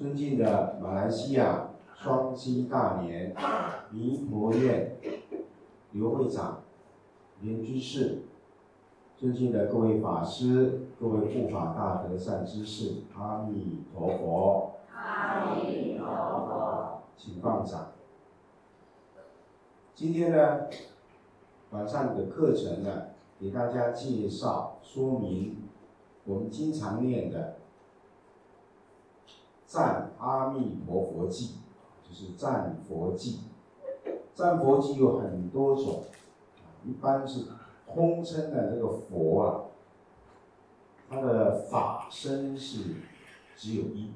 尊敬的马来西亚双溪大年弥陀院刘会长、莲居士，尊敬的各位法师、各位护法大德善知识，阿弥陀佛。阿弥陀佛。请放掌。今天呢，晚上的课程呢，给大家介绍说明我们经常念的。赞阿弥陀佛记，就是赞佛记。赞佛记有很多种，一般是通称的这个佛啊，他的法身是只有一。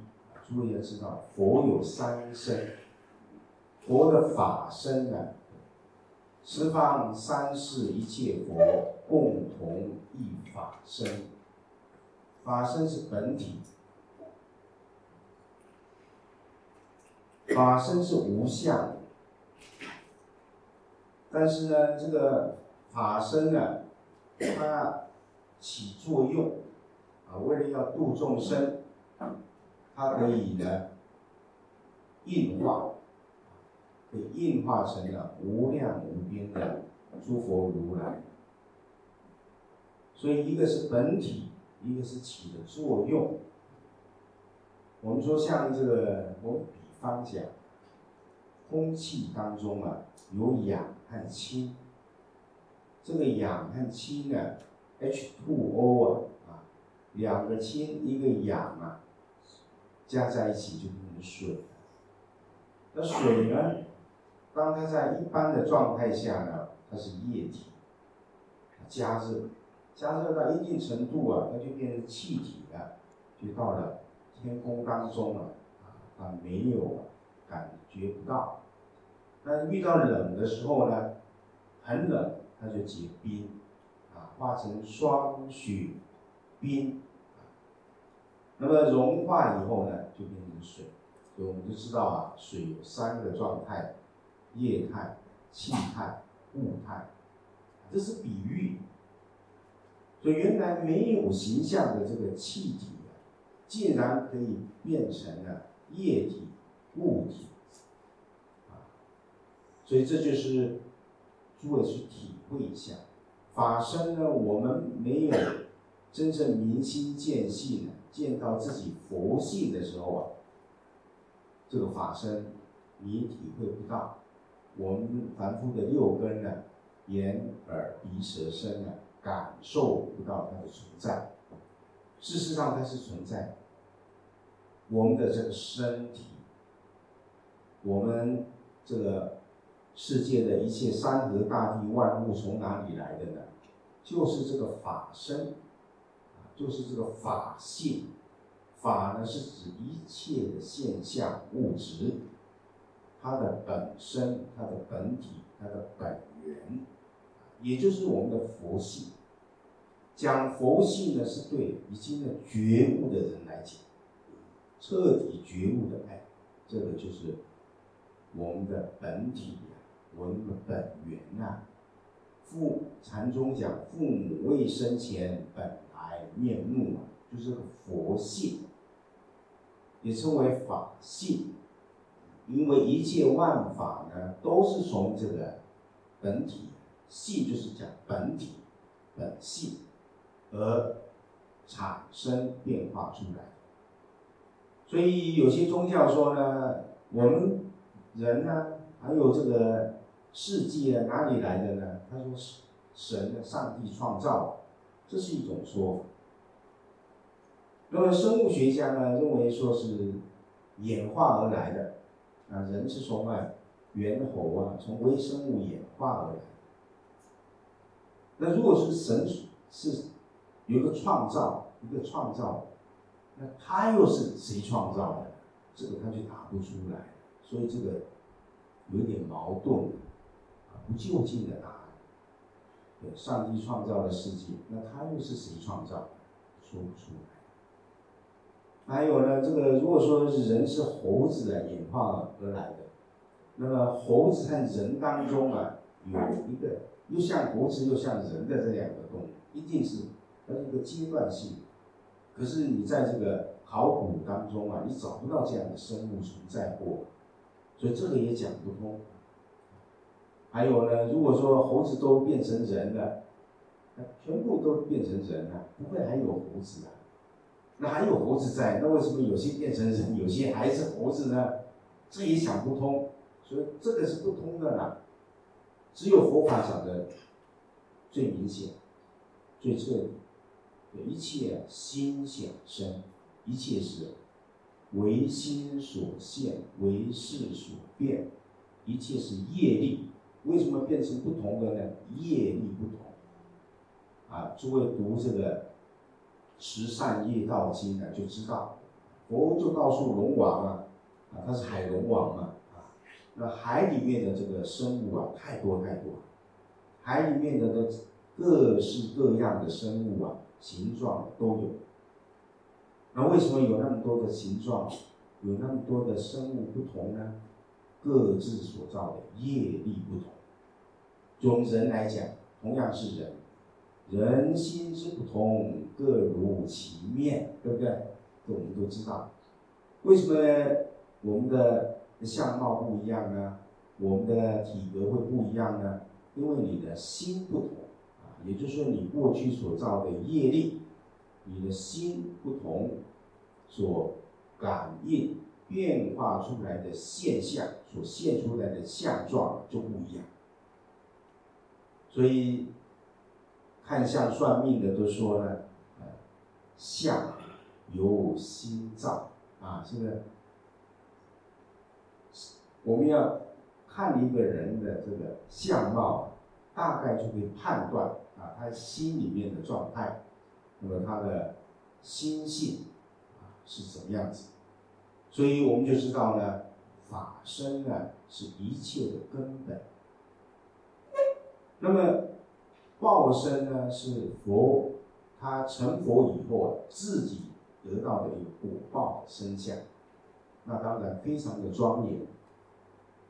诸位要知道，佛有三身，佛的法身呢，十方三世一切佛共同一法身，法身是本体。法身是无相，但是呢，这个法身呢，它起作用啊，为了要度众生，它可以呢应化，可以应化成了无量无边的诸佛如来。所以一个是本体，一个是起的作用。我们说像这个我。方讲，空气当中啊有氧和氢，这个氧和氢呢，H2O 啊啊，两个氢一个氧啊，加在一起就变成水。那水呢，当它在一般的状态下呢，它是液体，加热，加热到一定程度啊，它就变成气体了，就到了天空当中了。没有感觉不到。那遇到冷的时候呢，很冷，它就结冰，啊，化成霜雪冰。那么融化以后呢，就变成水。所以我们就知道啊，水有三个状态：液态、气态、固态。这是比喻。所以原来没有形象的这个气体啊，竟然可以变成了。液体、物体，啊，所以这就是诸位去体会一下。法身呢，我们没有真正明心见性，见到自己佛性的时候啊，这个法身你体会不到。我们凡夫的六根呢，眼、耳、鼻、舌、身呢，感受不到它的存在。事实上，它是存在。我们的这个身体，我们这个世界的一切山河大地万物从哪里来的呢？就是这个法身，啊，就是这个法性。法呢是指一切的现象物质，它的本身、它的本体、它的本源，也就是我们的佛性。讲佛性呢，是对已经的觉悟的人来讲。彻底觉悟的爱，这个就是我们的本体呀，我们的本源呐。父禅宗讲，父母未生前本来面目啊，就是佛性，也称为法性。因为一切万法呢，都是从这个本体性，就是讲本体本性而产生变化出来。所以有些宗教说呢，我们人呢，还有这个世界，哪里来的呢？他说是神的上帝创造，这是一种说法。那么生物学家呢，认为说是演化而来的，啊，人是从啊猿猴啊，从微生物演化而来。那如果是神是有个创造，一个创造。那他又是谁创造的？这个他就答不出来，所以这个有点矛盾，啊，不就近的答案。对，上帝创造了世界，那他又是谁创造？说不出来。还有呢，这个如果说是人是猴子啊演化而来的，那么猴子和人当中啊有一个又像猴子又像人的这两个动物，一定是它是一个阶段性。可是你在这个考古当中啊，你找不到这样的生物存在过，所以这个也讲不通。还有呢，如果说猴子都变成人了，全部都变成人了，不会还有猴子啊？那还有猴子在，那为什么有些变成人，有些还是猴子呢？这也想不通，所以这个是不通的啦。只有佛法讲的最明显、最彻底。一切心想生，一切是唯心所现，唯事所变，一切是业力。为什么变成不同的呢？业力不同。啊，诸位读这个《十善业道经》呢，就知道，佛就告诉龙王啊，啊，他是海龙王嘛，啊，那海里面的这个生物啊，太多太多，海里面的那各式各样的生物啊，形状都有。那为什么有那么多的形状，有那么多的生物不同呢？各自所造的业力不同。从人来讲，同样是人，人心之不同，各如其面，对不对？这我们都知道。为什么我们的相貌不一样呢？我们的体格会不一样呢？因为你的心不同，也就是说，你过去所造的业力，你的心不同，所感应变化出来的现象，所现出来的相状就不一样。所以，看相算命的都说呢，相由心造啊，是不是？我们要看一个人的这个相貌，大概就可以判断啊，他心里面的状态，那么他的心性啊是什么样子？所以我们就知道呢，法身呢是一切的根本。那么，报身呢是佛，他成佛以后啊，自己得到的一个果报的身相，那当然非常的庄严。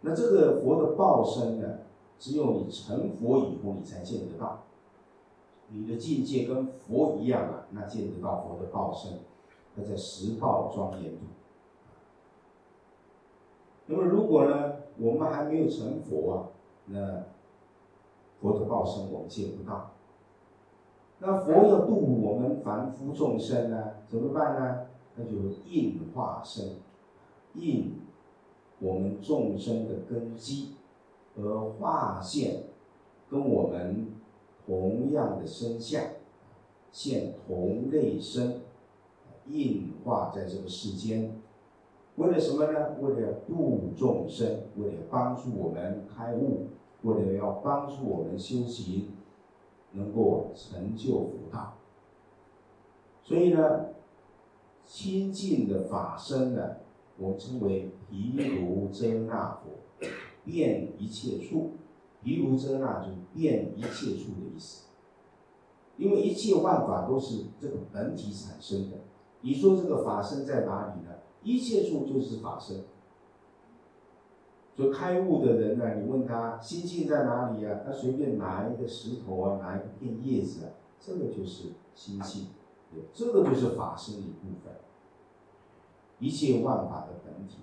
那这个佛的报身呢，只有你成佛以后你才见得到，你的境界跟佛一样啊，那见得到佛的报身，那叫十报庄严土。那么如果呢，我们还没有成佛啊，那。佛的报身我们见不到，那佛要度我们凡夫众生呢，怎么办呢？那就应化身，应我们众生的根基，而化现跟我们同样的身相，现同类身，应化在这个世间，为了什么呢？为了度众生，为了帮助我们开悟。为了要帮助我们修行，能够成就佛道，所以呢，清净的法身呢，我们称为毗卢遮那佛，遍一切处。毗卢遮那就是遍一切处的意思。因为一切万法都是这个本体产生的。你说这个法身在哪里呢？一切处就是法身。就开悟的人呢，你问他心性在哪里啊？他随便拿一个石头啊，拿一片叶子啊，这个就是心性，对，这个就是法身的一部分，一切万法的本体。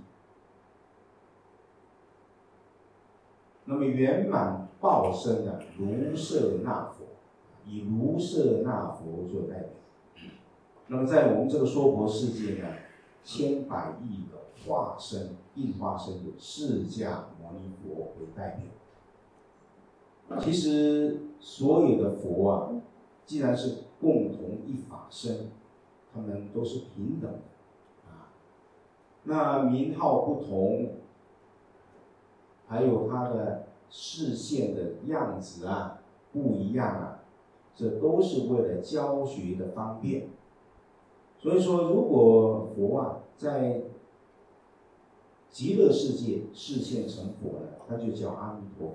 那么圆满报身的卢舍那佛，以卢舍那佛做代表。那么在我们这个娑婆世界呢，千百亿的。化身应化身有释迦牟尼佛为代表。其实所有的佛啊，既然是共同一法身，他们都是平等的啊。那名号不同，还有他的视线的样子啊不一样啊，这都是为了教学的方便。所以说，如果佛啊在极乐世界视线成佛了，他就叫阿弥陀佛；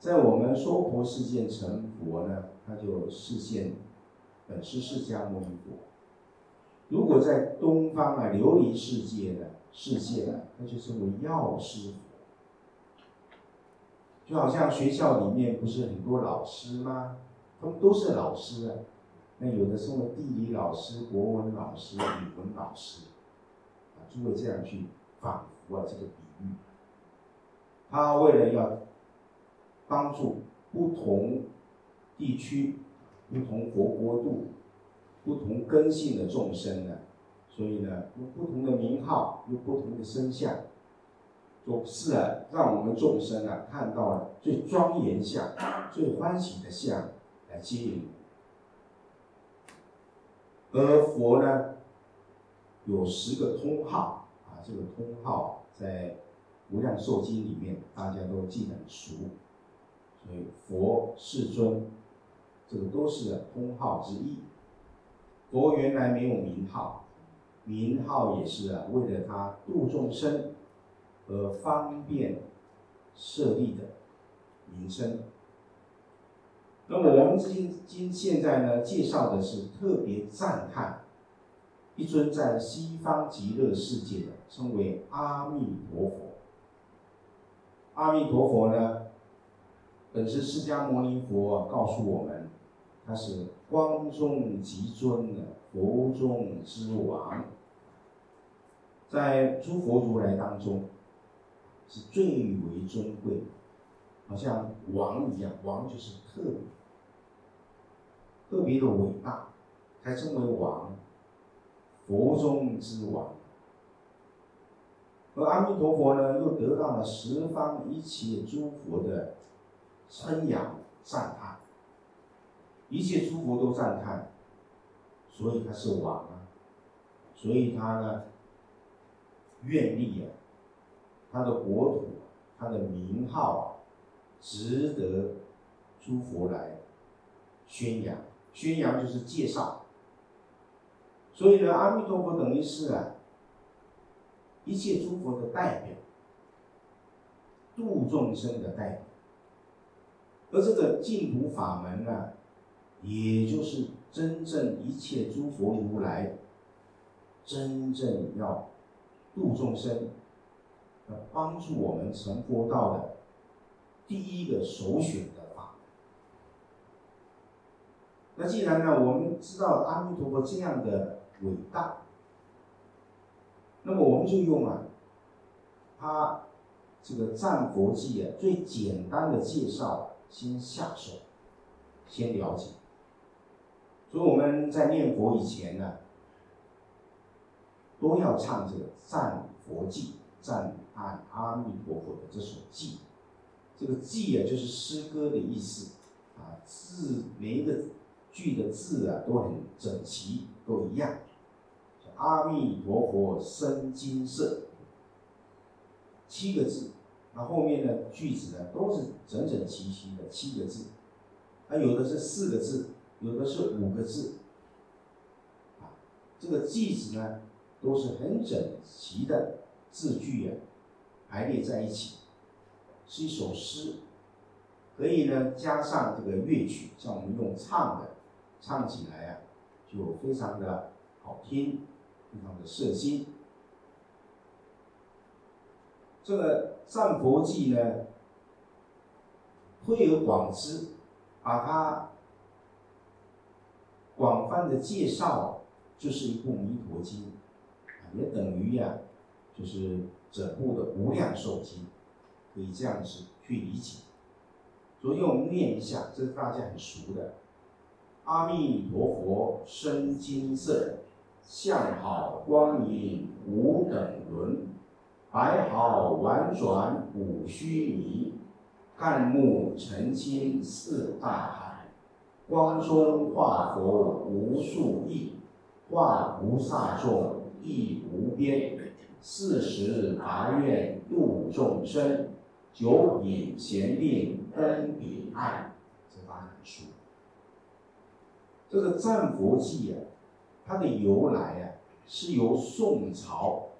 在我们娑婆世界成佛呢，他就视线本师释迦牟尼佛。如果在东方啊琉璃世界呢世界呢，那就称为药师佛。就好像学校里面不是很多老师吗？他们都是老师啊，那有的身为地理老师、国文老师、语文老师，啊，就会这样去仿佛啊这个比喻。他为了要帮助不同地区、不同国国度、不同根性的众生呢，所以呢，用不同的名号，用不同的身相，总是啊，让我们众生啊看到了最庄严相、最欢喜的相来接引。而佛呢，有十个通号啊，这个通号在《无量寿经》里面大家都记得很熟，所以佛世尊，这个都是通号之一。佛原来没有名号，名号也是啊，为了他度众生和方便设立的名称。那么我们今今现在呢，介绍的是特别赞叹一尊在西方极乐世界的，称为阿弥陀佛。阿弥陀佛呢，本是释迦牟尼佛告诉我们，他是光中极尊的佛中之王，在诸佛如来当中是最为尊贵，好像王一样，王就是特别。特别的伟大，才称为王，佛中之王。而阿弥陀佛呢，又得到了十方一切诸佛的称扬赞叹，一切诸佛都赞叹，所以他是王啊，所以他呢，愿力啊，他的国土，他的名号，值得诸佛来宣扬。宣扬就是介绍，所以呢，阿弥陀佛等于是啊，一切诸佛的代表，度众生的代表，而这个净土法门呢，也就是真正一切诸佛如来，真正要度众生，要帮助我们成佛道的第一个首选的法。那既然呢，我们知道阿弥陀佛这样的伟大，那么我们就用啊，他这个赞佛记啊最简单的介绍先下手，先了解。所以我们在念佛以前呢，都要唱这个赞佛记，赞叹阿弥陀佛的这首记。这个记啊，就是诗歌的意思啊，字每一个。句的字啊都很整齐，都一样。阿弥陀佛生金色，七个字。那后面的句子呢都是整整齐齐的七个字，啊有的是四个字，有的是五个字。啊，这个句子呢都是很整齐的字句啊排列在一起，是一首诗。可以呢加上这个乐曲，像我们用唱的。唱起来啊，就非常的好听，非常的摄心。这个赞佛记呢，推而广之，把它广泛的介绍，就是一部弥陀经，也等于呀，就是整部的无量寿经，可以这样子去理解。所以我们念一下，这是大家很熟的。阿弥陀佛身金色，相好光明无等伦，白毫婉转五须弥，干木澄清似大海，光中化佛无数亿，化菩萨众亦无边，四十八愿度众生，九品贤令登彼岸，这八很书。这个赞佛记啊，它的由来啊，是由宋朝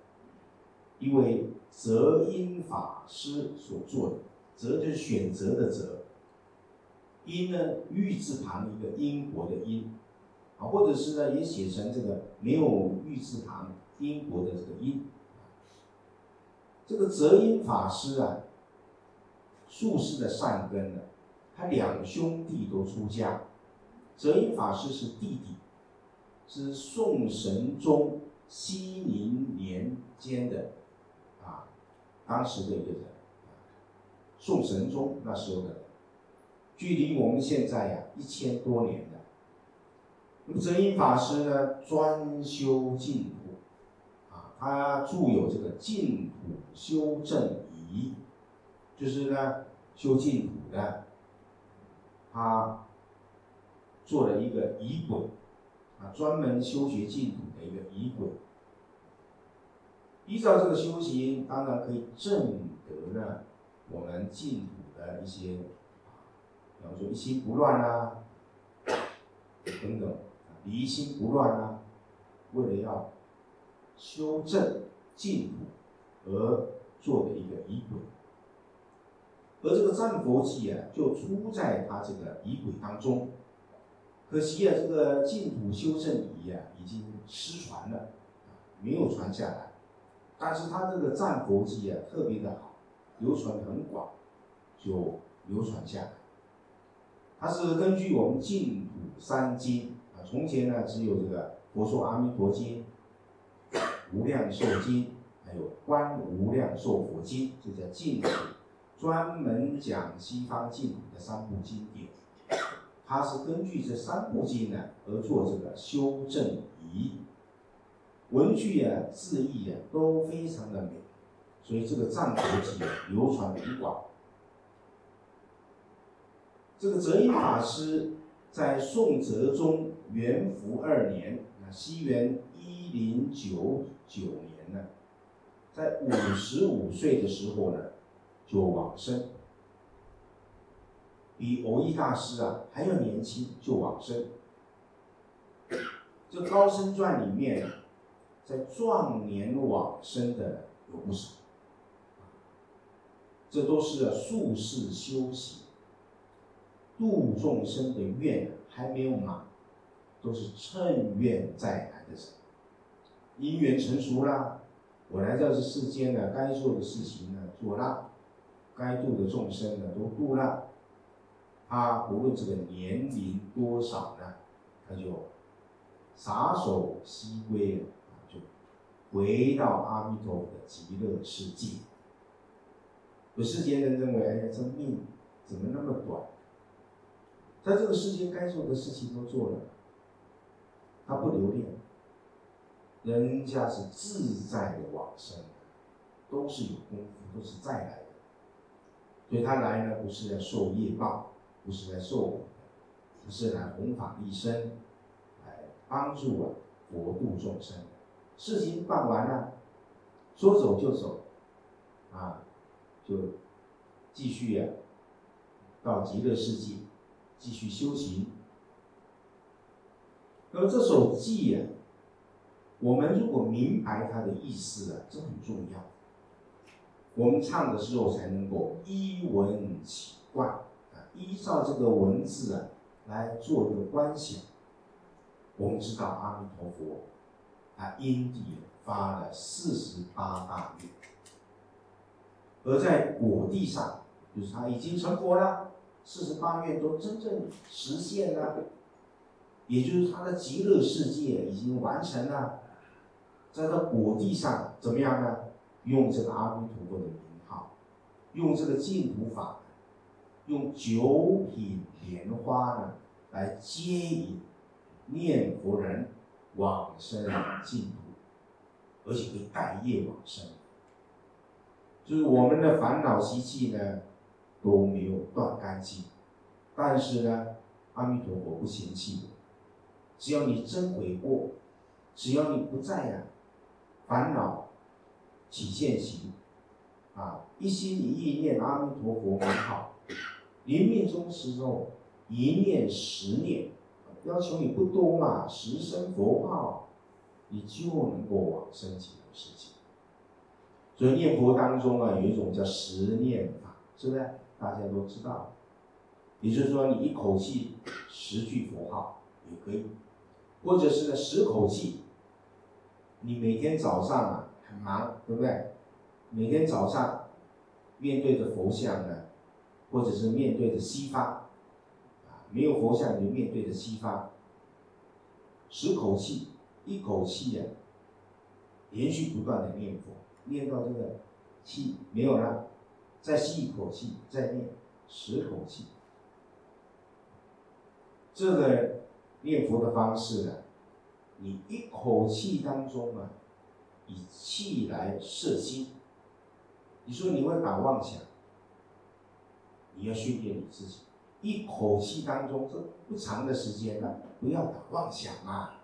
一位择音法师所做的。择就是选择的择，音呢玉字旁一个因果的因，啊，或者是呢也写成这个没有玉字旁因果的这个因。这个择因法师啊，术士的善根呢，他两兄弟都出家。泽音法师是弟弟，是宋神宗熙宁年间的啊，当时的一个人，宋神宗那时候的，距离我们现在呀一千多年的。那么泽音法师呢，专修净土，他著有这个《净土修正仪》，就是呢修净土的，他做了一个仪轨，啊，专门修学净土的一个仪轨。依照这个修行，当然可以证得呢我们净土的一些，比方说一心不乱啊，等等。离心不乱啊，为了要修正净土而做的一个仪轨，而这个战佛记啊，就出在他这个仪轨当中。可惜啊，这个净土修正仪啊，已经失传了，没有传下来。但是他这个战佛记啊，特别的好，流传很广，就流传下来。它是根据我们净土三经啊。从前呢，只有这个《佛说阿弥陀经》《无量寿经》，还有《观无量寿佛经》，这叫净土，专门讲西方净土的三部经典。它是根据这三部经呢而做这个修正仪，文句啊、字义啊都非常的美，所以这个藏佛记流传很广。这个哲音法师在宋哲宗。元符二年，啊，西元零九九年呢，在五十五岁的时候呢，就往生，比偶益大师啊还要年轻就往生。这《高僧传》里面，在壮年往生的有不少，这都是术士修行、度众生的愿还没有满。都是趁愿再来的人，因缘成熟了，我来到这世间呢，该做的事情呢做了，该度的众生呢都度了，他无论这个年龄多少呢，他就撒手西归了，就回到阿弥陀佛的极乐世界。有世间人认为，哎呀，这命怎么那么短？在这个世间该做的事情都做了。他不留恋，人家是自在的往生，都是有功夫，都是再来的。所以他来呢，不是来受业报，不是来受苦的，不是来弘法利生，来帮助啊佛度众生。事情办完了，说走就走，啊，就继续呀到极乐世界继续修行。那么这首偈呀，我们如果明白它的意思啊，这很重要。我们唱的时候才能够依文起观啊，依照这个文字啊来做一个观想。我们知道阿弥陀佛，他因地发了四十八大愿，而在果地上，就是他已经成佛了，四十八愿都真正实现了。也就是他的极乐世界已经完成了，在他果地上怎么样呢？用这个阿弥陀佛的名号，用这个净土法，用九品莲花呢来接引念佛人往生净土，而且可以带业往生。就是我们的烦恼习气呢都没有断干净，但是呢，阿弥陀佛不嫌弃我。只要你真悔过，只要你不在呀烦恼起现行，啊一心一意念阿弥陀佛名号，临命终时候一念十念，要求你不多嘛，十声佛号，你就能够往生极乐世界。所以念佛当中啊，有一种叫十念法，是不是？大家都知道，也就是说你一口气十句佛号也可以。或者是呢，十口气，你每天早上啊很忙，对不对？每天早上面对着佛像呢，或者是面对着西方，啊，没有佛像，你就面对着西方，十口气，一口气呀，连续不断的念佛，念到这个气没有了，再吸一口气，再念十口气。这个念佛的方式呢，你一口气当中啊，以气来摄心。你说你会打妄想，你要训练你自己。一口气当中，这不长的时间呢，不要打妄想啊！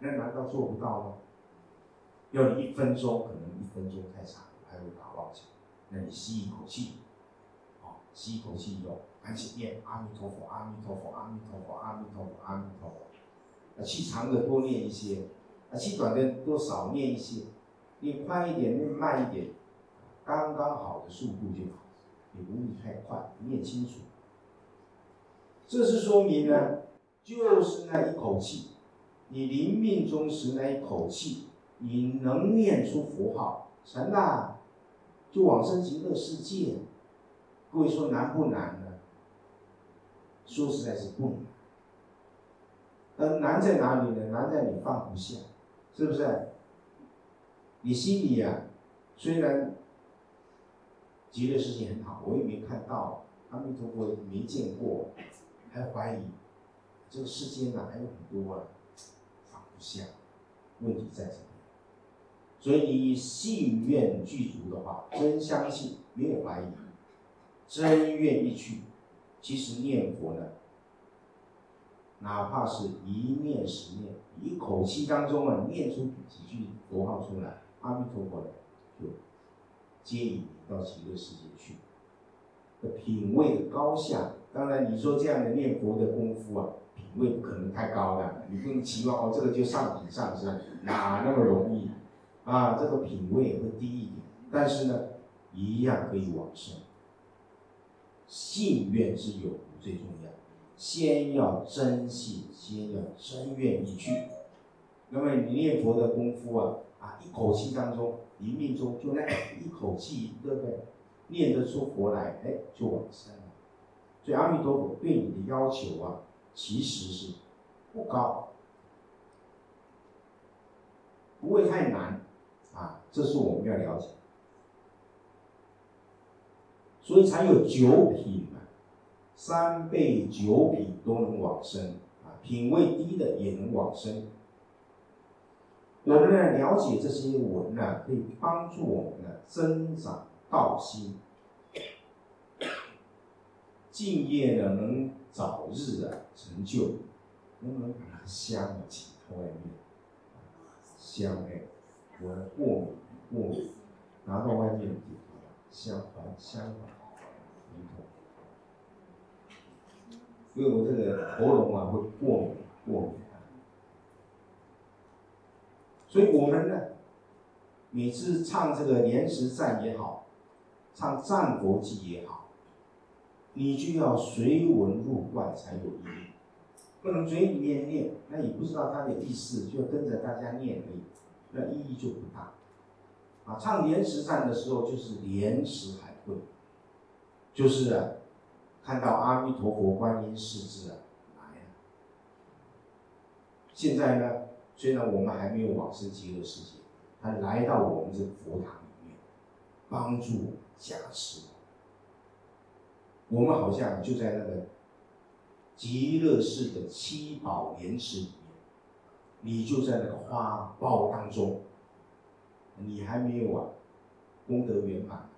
那难道做不到吗？要你一分钟，可能一分钟太长，还会打妄想。那你吸一口气，哦，吸一口气以后，赶紧念阿弥陀佛，阿弥陀佛，阿弥陀佛，阿弥陀佛，阿弥陀佛。啊，气长的多念一些，啊，气短的多少念一些，念快一点，念慢一点，刚刚好的速度就好，也不必太快，念清楚。这是说明呢，就是那一口气，你临命终时那一口气，你能念出佛号，成了，就往生极乐世界。各位说难不难呢？说实在是不难。呃，难在哪里呢？难在你放不下，是不是？你心里呀，虽然极乐世界很好，我也没看到，阿弥陀佛没见过。还怀疑这个世间呢还有很多啊放不下，问题在这里。所以你信愿具足的话，真相信，没有怀疑，真愿意去。其实念佛呢，哪怕是一念十念，一口气当中啊念出几句佛号出来，阿弥陀佛就接引你到极乐世界去。的品位的高下。当然，你说这样的念佛的功夫啊，品位不可能太高了。你不能期望哦，这个就上品上升，哪那么容易？啊，这个品位会低一点，但是呢，一样可以往生。信愿之有最重要，先要真信，先要真愿意去。那么你念佛的功夫啊，啊，一口气当中，一命中就那一口气，对不对？念得出佛来，哎，就往生了。所以阿弥陀佛对你的要求啊，其实是不高，不会太难啊，这是我们要了解。所以才有九品，三倍九品都能往生啊，品位低的也能往生。我们呢了解这些文呢，可以帮助我们呢增长道心。敬业呢，能早日啊成就，能不能把那个香啊请到外面？香哎，我过敏，过敏，拿到外面点香环，香环，一桶。因为我这个喉咙啊会过敏，过敏。所以我们呢，每次唱这个莲池赞也好，唱战国记也好。你就要随文入观才有意义，不能嘴里面念，那你不知道它的意思，就跟着大家念而已，那意义就不大。啊，唱莲池赞的时候就是莲池海会，就是啊，看到阿弥陀佛、观音世字啊来了。现在呢，虽然我们还没有往生极乐世界，他来到我们这个佛堂里面，帮助加持。我们好像就在那个极乐寺的七宝莲池里面，你就在那个花苞当中，你还没有啊，功德圆满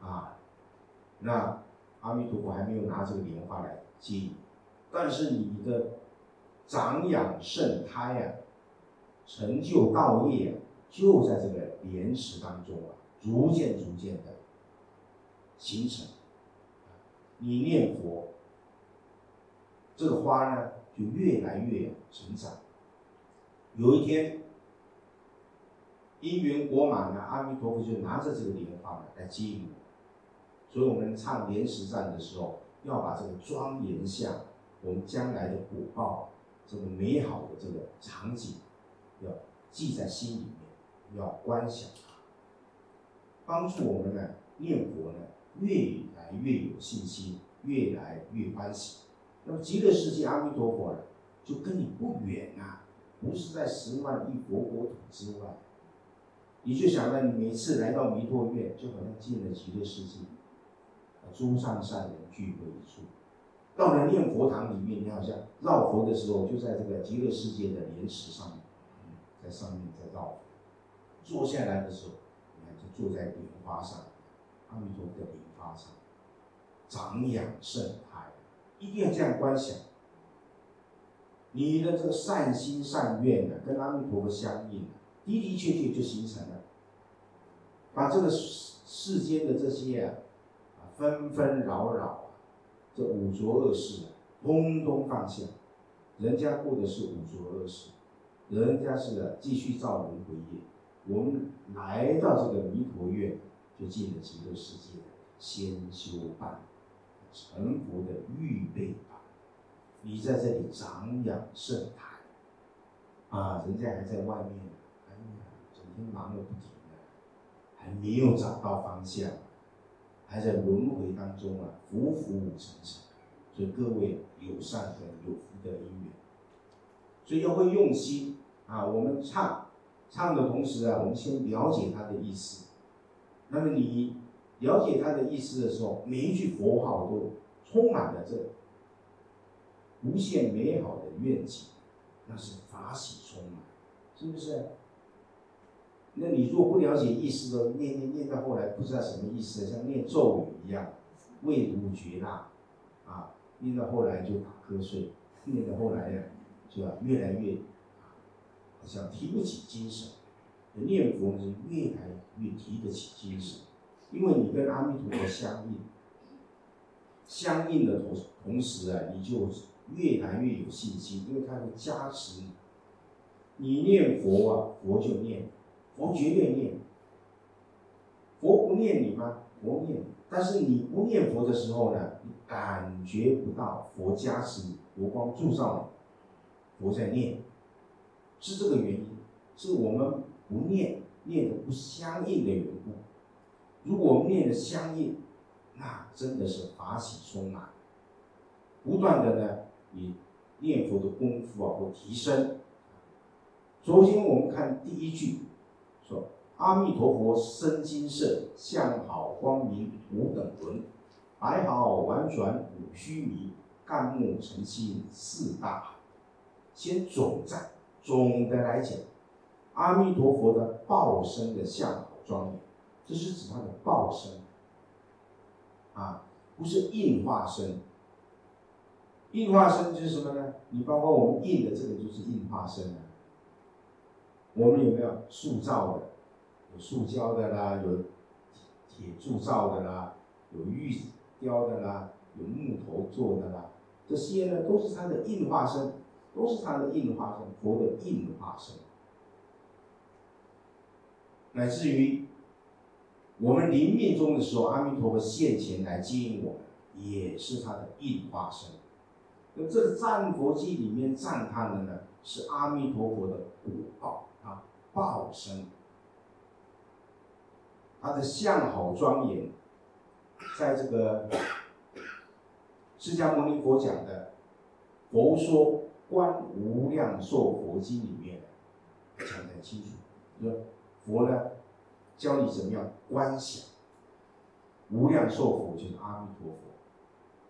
啊，那阿弥陀佛还没有拿这个莲花来接你，但是你的长养圣胎啊，成就道业啊，就在这个莲池当中啊，逐渐逐渐的形成。你念佛，这个花呢就越来越成长。有一天，因缘果满了，阿弥陀佛就拿着这个莲花来接引。所以我们唱莲石赞的时候，要把这个庄严下，我们将来的果报，这个美好的这个场景，要记在心里面，要观想它，帮助我们呢念佛呢。越来越有信心，越来越欢喜。那么极乐世界阿弥陀佛呢，就跟你不远啊，不是在十万亿佛国土之外。你就想到你每次来到弥陀院，就好像进了极乐世界，诸上善人聚会一处。到了念佛堂里面，你好像绕佛的时候，就在这个极乐世界的莲池上面，在上面在绕佛。坐下来的时候，你看就坐在莲花上，阿弥陀佛的莲花上，长养圣胎，一定要这样观想。你的这个善心善愿呢，跟阿弥陀佛相应啊，的的确确就形成了，把这个世世间的这些啊，纷纷扰扰啊。这五浊恶世啊，通通放下。人家过的是五浊恶世，人家是继续造轮回业。我们来到这个弥陀院，就进了极乐世界的先修班，成佛的预备班。你在这里长养圣台，啊，人家还在外面，哎呀，整天忙个不停的，还没有找到方向。还在轮回当中啊，浮浮沉沉，所以各位有善根、有福的因缘，所以要会用心啊。我们唱唱的同时啊，我们先了解它的意思。那么你了解它的意思的时候，每一句佛号都充满了这无限美好的愿景，那是法喜充满，是不是？那你如果不了解意思的，念念念到后来不知道什么意思，像念咒语一样，味如绝辣，啊，念到后来就打瞌睡，念到后来呀，就要越来越，好像提不起精神。念佛是越来越提得起精神，因为你跟阿弥陀佛相应，相应的同同时啊，你就越来越有信心，因为他会加持你。你念佛啊，佛就念。佛绝对念，佛不念你吗？佛念，但是你不念佛的时候呢，你感觉不到佛加持你，佛光助照你，佛在念，是这个原因，是我们不念，念的不相应的缘故。如果念的相应，那真的是法喜充满，不断的呢，你念佛的功夫啊会提升。首先我们看第一句。说阿弥陀佛身金色，相好光明无等伦，白毫婉转五须弥，干木成心四大海。先总赞，总的来讲，阿弥陀佛的报身的相好庄严，这是指他的报身啊，不是应化身。应化身就是什么呢？你包括我们印的这个就是应化身啊。我们有没有塑造的？有塑胶的啦，有铁铸造的啦，有玉雕的啦，有木头做的啦，这些呢都是它的应化身，都是它的应化身，佛的应化身。乃至于我们临命终的时候，阿弥陀佛现前来接引我们，也是他的应化身。那这个赞佛记里面赞叹的呢，是阿弥陀佛的果报。报身，他的相好庄严，在这个释迦牟尼佛讲的《佛说观无量寿佛经》里面讲得很清楚，说佛呢教你怎么样观想无量寿佛，就是阿弥陀佛。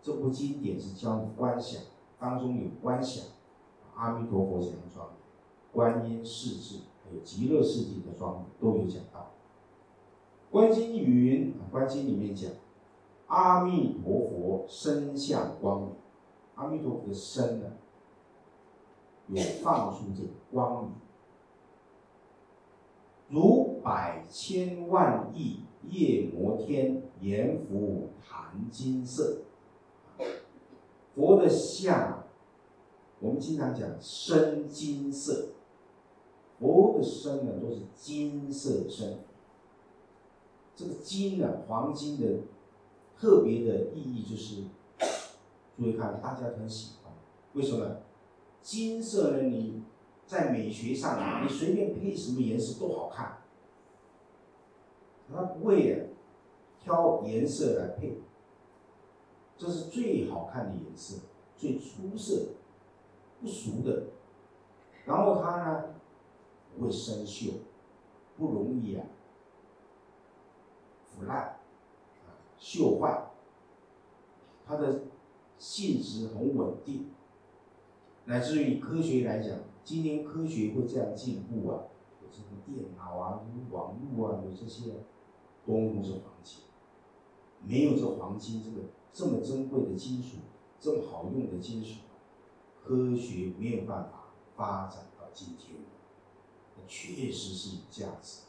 这部经典是教你观想，当中有观想阿弥陀佛怎样庄严，观音世智。极乐世界的庄严都有讲到。观经云，啊观经里面讲，阿弥陀佛身相光明，阿弥陀佛的身呢，有放出这个光明，如百千万亿夜摩天阎浮檀金色。佛的相，我们经常讲身金色。佛的身呢，都是金色身。这个金呢，黄金的特别的意义就是，注意看，大家很喜欢。为什么呢？金色呢？你在美学上，你随便配什么颜色都好看。它不会挑颜色来配，这是最好看的颜色。最出色、不俗的。然后它呢不会生锈，不容易啊腐烂、啊锈坏。它的性质很稳定，乃至于科学来讲，今天科学会这样进步啊，有这个电脑啊、有网络啊，有这些，通通是黄金。没有这黄金这个这么珍贵的金属，这么好用的金属，科学没有办法发展到今天。确实是有价值。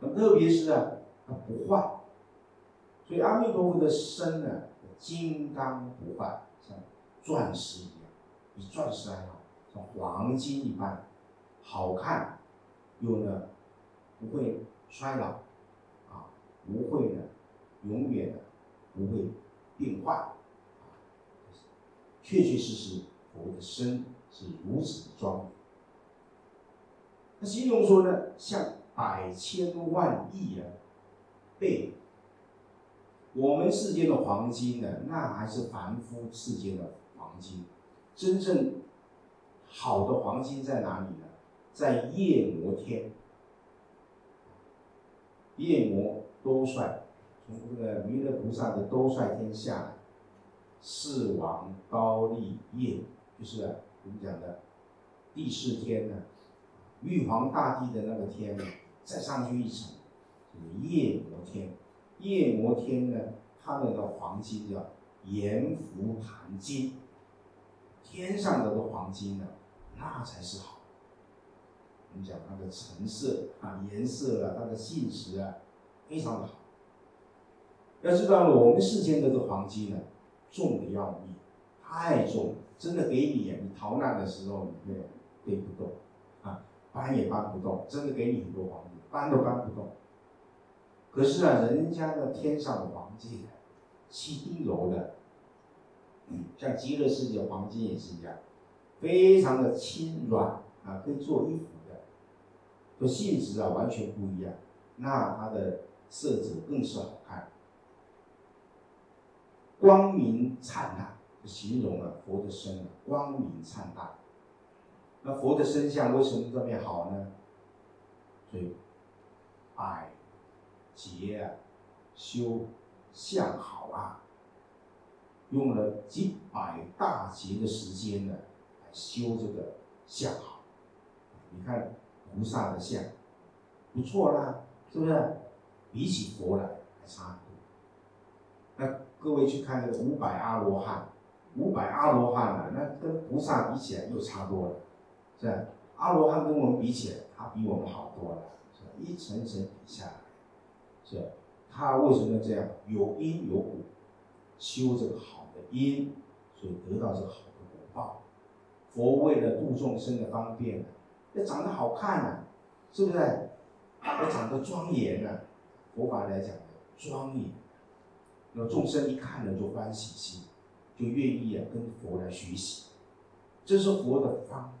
那特别是啊，它不坏。所以阿弥陀佛的身呢，金刚不坏，像钻石一样，比钻石还好，像黄金一般，好看，又呢不会衰老，啊，不会呢。永远的不会变坏，啊，确确实实佛的身是如此的庄严。那形容说呢，像百千万亿啊倍，我们世间的黄金呢，那还是凡夫世间的黄金，真正好的黄金在哪里呢？在夜摩天，夜摩多帅。从这个弥勒菩萨的兜率天下，四王高丽夜，就是我们讲的第四天呢，玉皇大帝的那个天呢，再上去一层，就是夜摩天。夜摩天呢，它那个黄金叫阎浮盘金，天上的个黄金呢，那才是好。我们讲它的成色啊、颜色啊、它的性质啊，非常的好。要知道，我们世间的这黄金呢，重的要命，太重，真的给你，你逃难的时候你背背不动，搬也搬不动，真的给你很多黄金，搬都搬不动。可是啊，人家的天上的黄金，七丁柔的，像极乐世界黄金也是一样，非常的轻软啊，可以做衣服的，和性质啊完全不一样，那它的色泽更是好看。光明灿烂，形容了佛的身光明灿烂。那佛的身相为什么这么好呢？所以百劫啊，修相好啊，用了几百大劫的时间呢，来修这个相好。你看菩萨的相不错啦，是不是？比起佛来还差很多。那。各位去看这个五百阿罗汉，五百阿罗汉啊，那跟菩萨比起来又差多了，是吧？阿罗汉跟我们比起来，他比我们好多了，是？一层层比下来，是？他为什么要这样？有因有果，修这个好的因，所以得到这个好的果报。佛为了度众生的方便呢，要长得好看啊，是不是？要长得庄严啊，佛法来讲的庄严。那众生一看了就欢喜心，就愿意啊跟佛来学习，这是佛的方，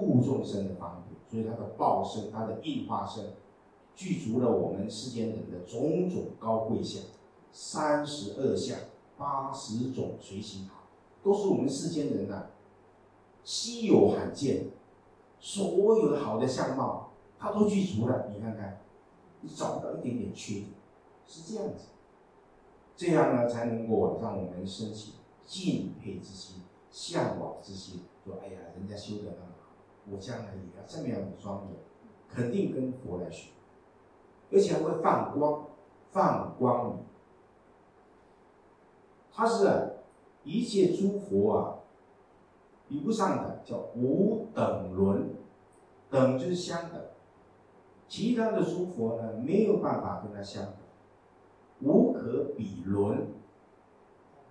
度众生的方便，所以他的报身、他的应化身，具足了我们世间人的种种高贵相，三十二相、八十种随行好，都是我们世间人呐稀有罕见，所有的好的相貌，他都具足了。你看看，你找不到一点点缺点，是这样子。这样呢，才能够让我们升起敬佩之心、向往之心。说：“哎呀，人家修得那么，我将来也要这么样的庄严，肯定跟佛来学，而且还会放光、放光明。他是一切诸佛啊比不上的，叫无等伦，等就是相等。其他的诸佛呢，没有办法跟他相等。”无可比伦，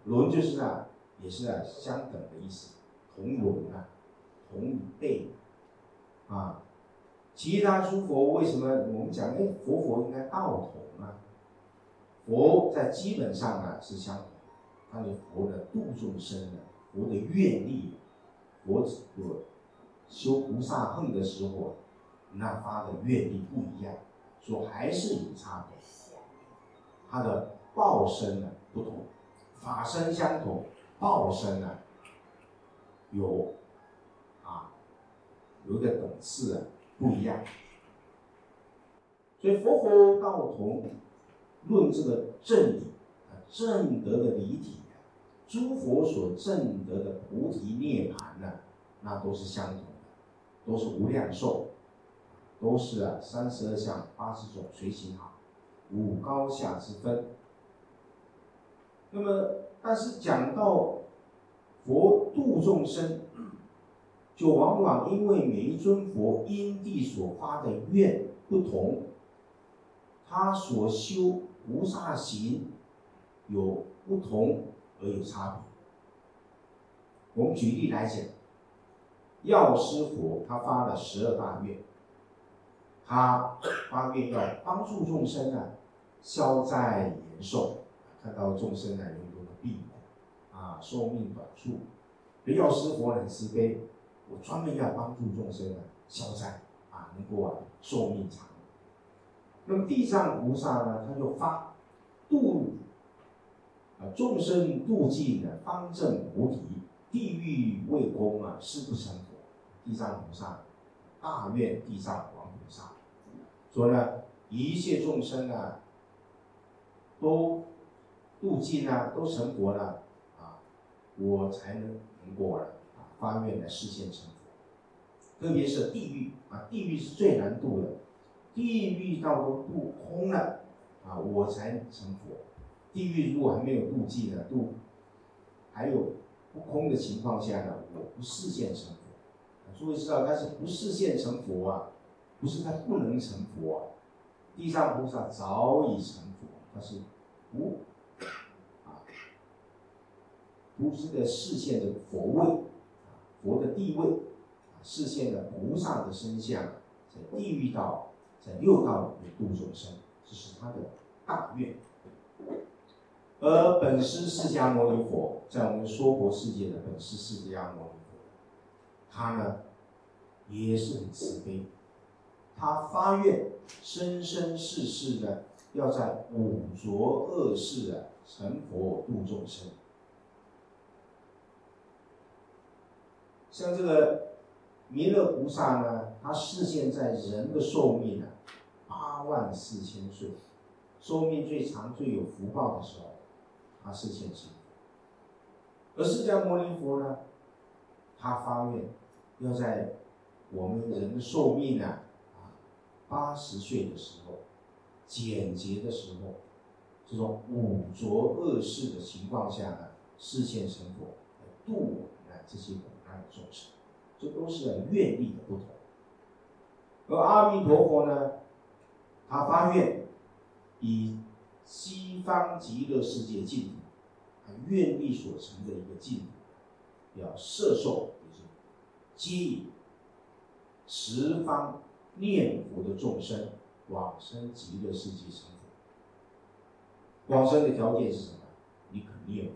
伦就是啊，也是啊，相等的意思，同伦啊，同一辈啊。其他诸佛为什么我们讲哎，佛佛应该道同啊？佛在基本上啊是相同，但是佛的度众生的，佛的愿力，佛有修菩萨恨的时候，那发的愿力不一样，所以还是有差别。他的报身呢不同，法身相同，报身呢，有，有一个等次啊不一样。所以佛佛道同论这个正理啊，正德的理体，诸佛所正得的菩提涅盘呢，那都是相同的，都是无量寿，都是啊三十二相八十种随行好，无高下之分。那么，但是讲到佛度众生，就往往因为每一尊佛因地所发的愿不同。他所修菩萨行有不同而有差别。我们举例来讲，药师佛他发了十二大愿，他发愿要帮助众生啊消灾延寿，看到众生呢有很多的病啊寿命短促，药师佛很慈悲，我专门要帮助众生啊消灾啊能够啊寿命长。那么地藏菩萨呢，他就发度啊众生度尽的方正菩提，地狱未空啊，誓不成佛。地藏菩萨大愿地藏王菩萨说呢，一切众生啊都度尽啊，都成佛了啊，我才能能够啊发愿来实现成佛。特别是地狱啊，地狱是最难度的。地狱道都度空了，啊，我才成佛。地狱如果还没有度尽呢，度还有不空的情况下呢，我不视现成佛。诸位知道，他是不视现成佛啊，不是他不能成佛啊。地藏菩萨早已成佛，他是不啊，不是个视现的佛位，佛的地位，啊，视现的菩萨的身相，在地狱道。在六道里度众生，这是他的大愿。而本师释迦牟尼佛，在我们娑婆世界的本师释迦牟尼佛，他呢也是很慈悲，他发愿生生世世的要在五浊恶世啊成佛度众生。像这个弥勒菩萨呢，他视现在人的寿命呢。八万四千岁，寿命最长、最有福报的时候，他视现成佛。而释迦牟尼佛呢，他发愿要在我们人的寿命呢啊八十岁的时候，简洁的时候，这种五浊恶世的情况下呢，视现成佛，度我们这些苦难的众生，这都是愿力的不同。而阿弥陀佛呢？他发愿以西方极乐世界净土，他愿力所成的一个净土，要摄受，就是即十方念佛的众生往生极乐世界成佛。往生的条件是什么？你肯念佛。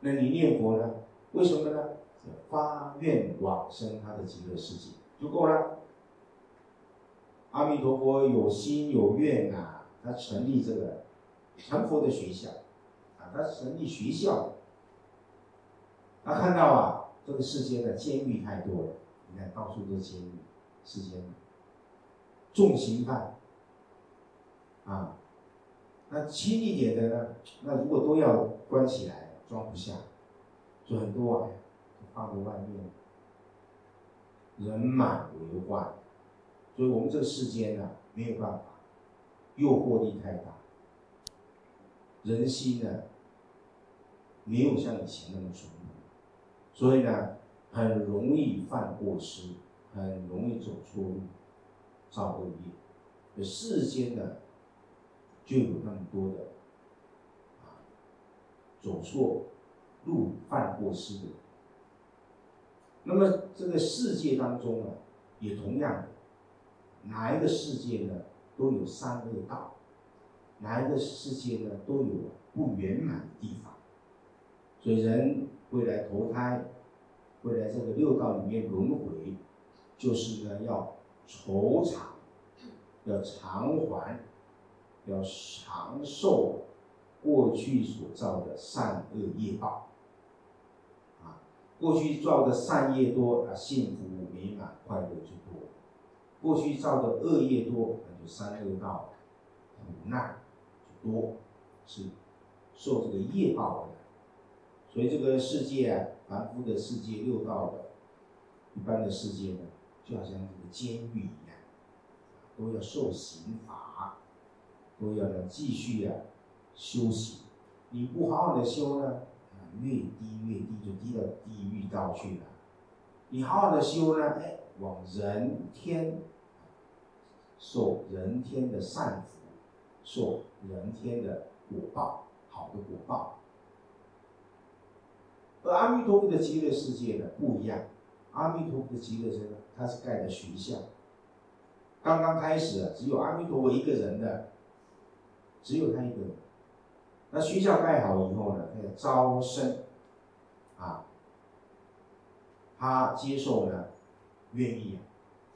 那你念佛呢？为什么呢？发愿往生他的极乐世界。就够了。阿弥陀佛有心有愿啊，他成立这个成佛的学校，啊，他成立学校，他看到啊，这个世间的监狱太多了，你看到处都是监狱，世间重刑犯，啊，那轻一点的呢，那如果都要关起来，装不下，就很多啊，放在外面，人满为患。所以我们这个世间呢，没有办法，诱惑力太大，人心呢，没有像以前那么淳朴，所以呢，很容易犯过失，很容易走错路，造恶业。世间呢，就有那么多的啊，走错路、犯过失的。那么这个世界当中呢，也同样的。哪一个世界呢，都有三恶道；哪一个世界呢，都有不圆满的地方。所以人会来投胎，会来这个六道里面轮回，就是呢要酬偿，要偿还，要长寿，过去所造的善恶业报。过去造的善业多，啊，幸福美满快乐就多；过去造的恶业多，那就三恶道苦难就多，是受这个业报的。所以这个世界啊，凡夫的世界、六道的，一般的世界呢，就好像这个监狱一样，都要受刑罚，都要呢继续啊修行。你不好好的修呢，越低越低，就低到地狱道去了。你好好的修呢，哎，往人天，受人天的善福，受人天的果报，好的果报。而阿弥陀佛的极乐世界呢不一样，阿弥陀佛的极乐世界，它是盖的学校。刚刚开始啊，只有阿弥陀佛一个人的，只有他一个人。那学校盖好以后呢，他要招生，啊，他接受呢，愿意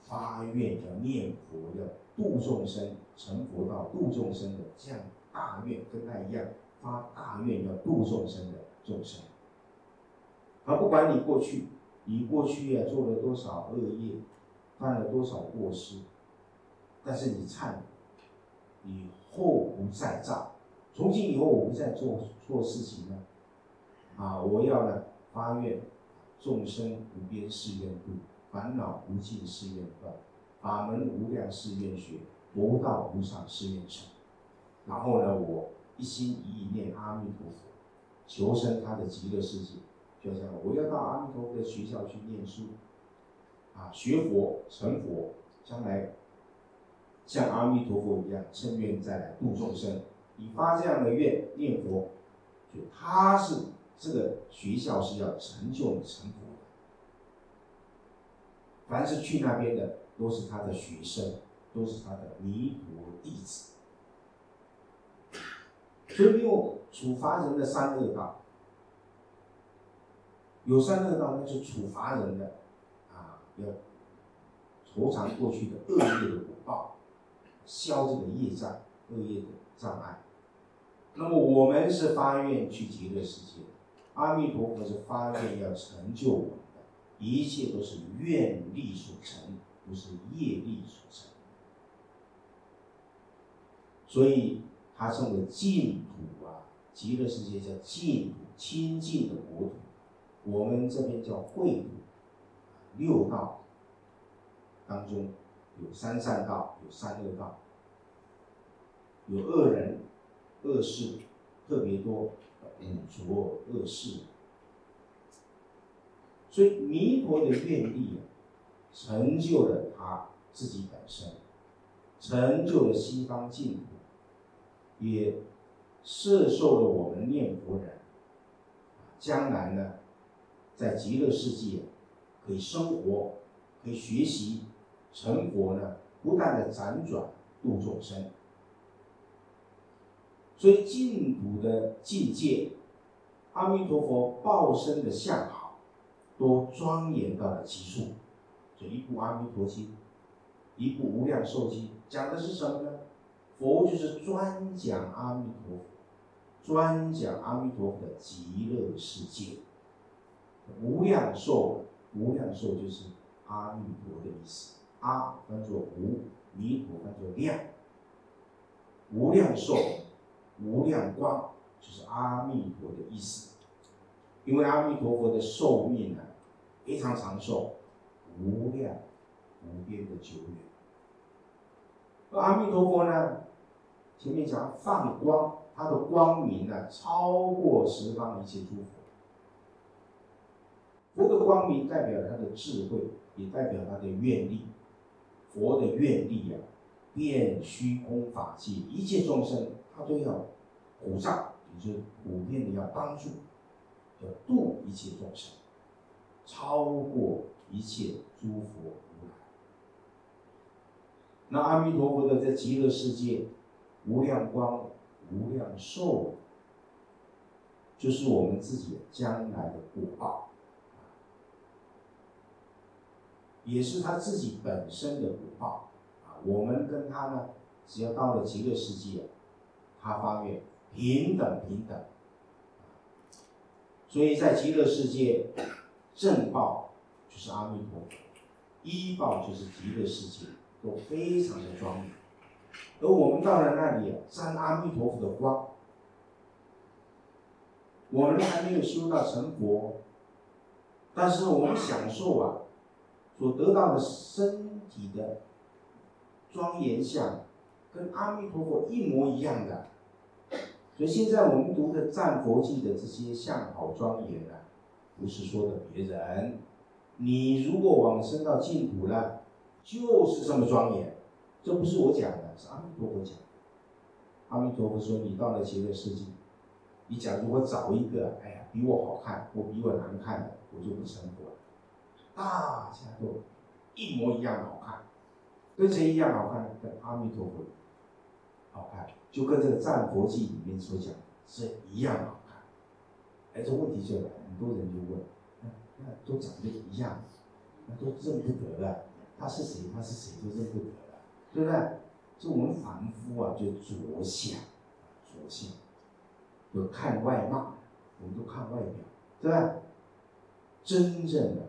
发愿要念佛，要度众生，成佛道度众生的这样大愿，跟他一样发大愿要度众生的众生。而不管你过去，你过去呀做了多少恶业，犯了多少过失，但是你忏，你后不再造，从今以后我不再做错事情了，啊，我要呢发愿，众生无边誓愿度，烦恼无尽誓愿断，法门无量誓愿学，佛道无上誓愿成，然后呢，我一心一意念阿弥陀佛，求生他的极乐世界。就这样我要到阿弥陀佛的学校去念书，啊，学佛成佛，将来像阿弥陀佛一样，趁愿再来度众生。你发这样的愿念佛，就他是这个学校是要成就你成佛。凡是去那边的，都是他的学生，都是他的弥陀弟子。所以没有处罚人的三恶道。有三恶道，那是处罚人的，啊，要酬偿过去的恶业的果报，消这个业障、恶业的障碍。那么我们是发愿去极乐世界，阿弥陀佛是发愿要成就我们的，一切都是愿力所成，不是业力所成。所以它称为净土啊，极乐世界叫净土，清净的国土。我们这边叫秽土，六道当中有三善道，有三恶道，有恶人、恶事特别多，五浊恶事。所以弥陀的愿力啊，成就了他自己本身，成就了西方净土，也摄受了我们念佛人，将来呢？在极乐世界，可以生活，可以学习，成佛呢，不断的辗转度众生。所以净土的境界，阿弥陀佛报身的相好，都庄严到了极处。这一部《阿弥陀经》，一部《无量寿经》，讲的是什么呢？佛就是专讲阿弥陀佛，专讲阿弥陀佛的极乐世界。无量寿，无量寿就是阿弥陀的意思。阿翻作无，弥陀翻作量。无量寿，无量光，就是阿弥陀的意思。因为阿弥陀佛的寿命呢，非常长寿，无量无边的久远。阿弥陀佛呢，前面讲放光，他的光明呢，超过十方一切诸佛。佛的光明代表他的智慧，也代表他的愿力。佛的愿力啊，遍虚空法界一切众生，他都要鼓掌，也就是普遍的要帮助，要度一切众生，超过一切诸佛如来。那阿弥陀佛的在极乐世界，无量光、无量寿，就是我们自己将来的果报。也是他自己本身的果报啊！我们跟他呢，只要到了极乐世界，他发愿平等平等。所以在极乐世界，正报就是阿弥陀佛，依报就是极乐世界，都非常的庄严。而我们到了那里，沾阿弥陀佛的光，我们还没有修到成佛，但是我们享受啊，所得到的身体的庄严相，跟阿弥陀佛一模一样的。所以现在我们读的赞佛记的这些相好庄严啊，不是说的别人，你如果往生到净土了，就是这么庄严。这不是我讲的，是阿弥陀佛讲。阿弥陀佛说：“你到了极乐世界，你假如我找一个，哎呀，比我好看，或比我难看的，我就不成佛了。大家都一模一样好看，跟谁一样好看？跟阿弥陀佛好看。”就跟这个《战佛记》里面所讲是一样好看，哎，这问题就来了，很多人就问，那那都长得一样，那都认不得了，他是谁？他是谁都认不得了，对不对？这我们凡夫啊，就着想，着想，就看外貌，我们都看外表，对吧？真正的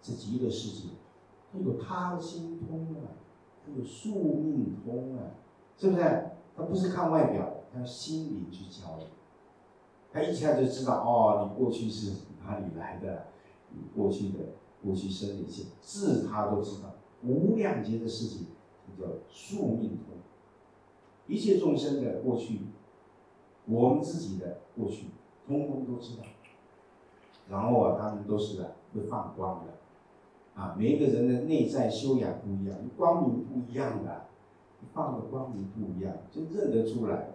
这极乐世界，它有他心通啊，它有宿命通啊，是不是？他不是看外表，他用心灵去交流。他一下就知道哦，你过去是哪里来的，你过去的过去生的一些字他都知道。无量劫的事情，叫宿命通。一切众生的过去，我们自己的过去，通通都知道。然后啊，他们都是啊会放光的，啊，每一个人的内在修养不一样，光明不一样的。放的光明不一样，就认得出来。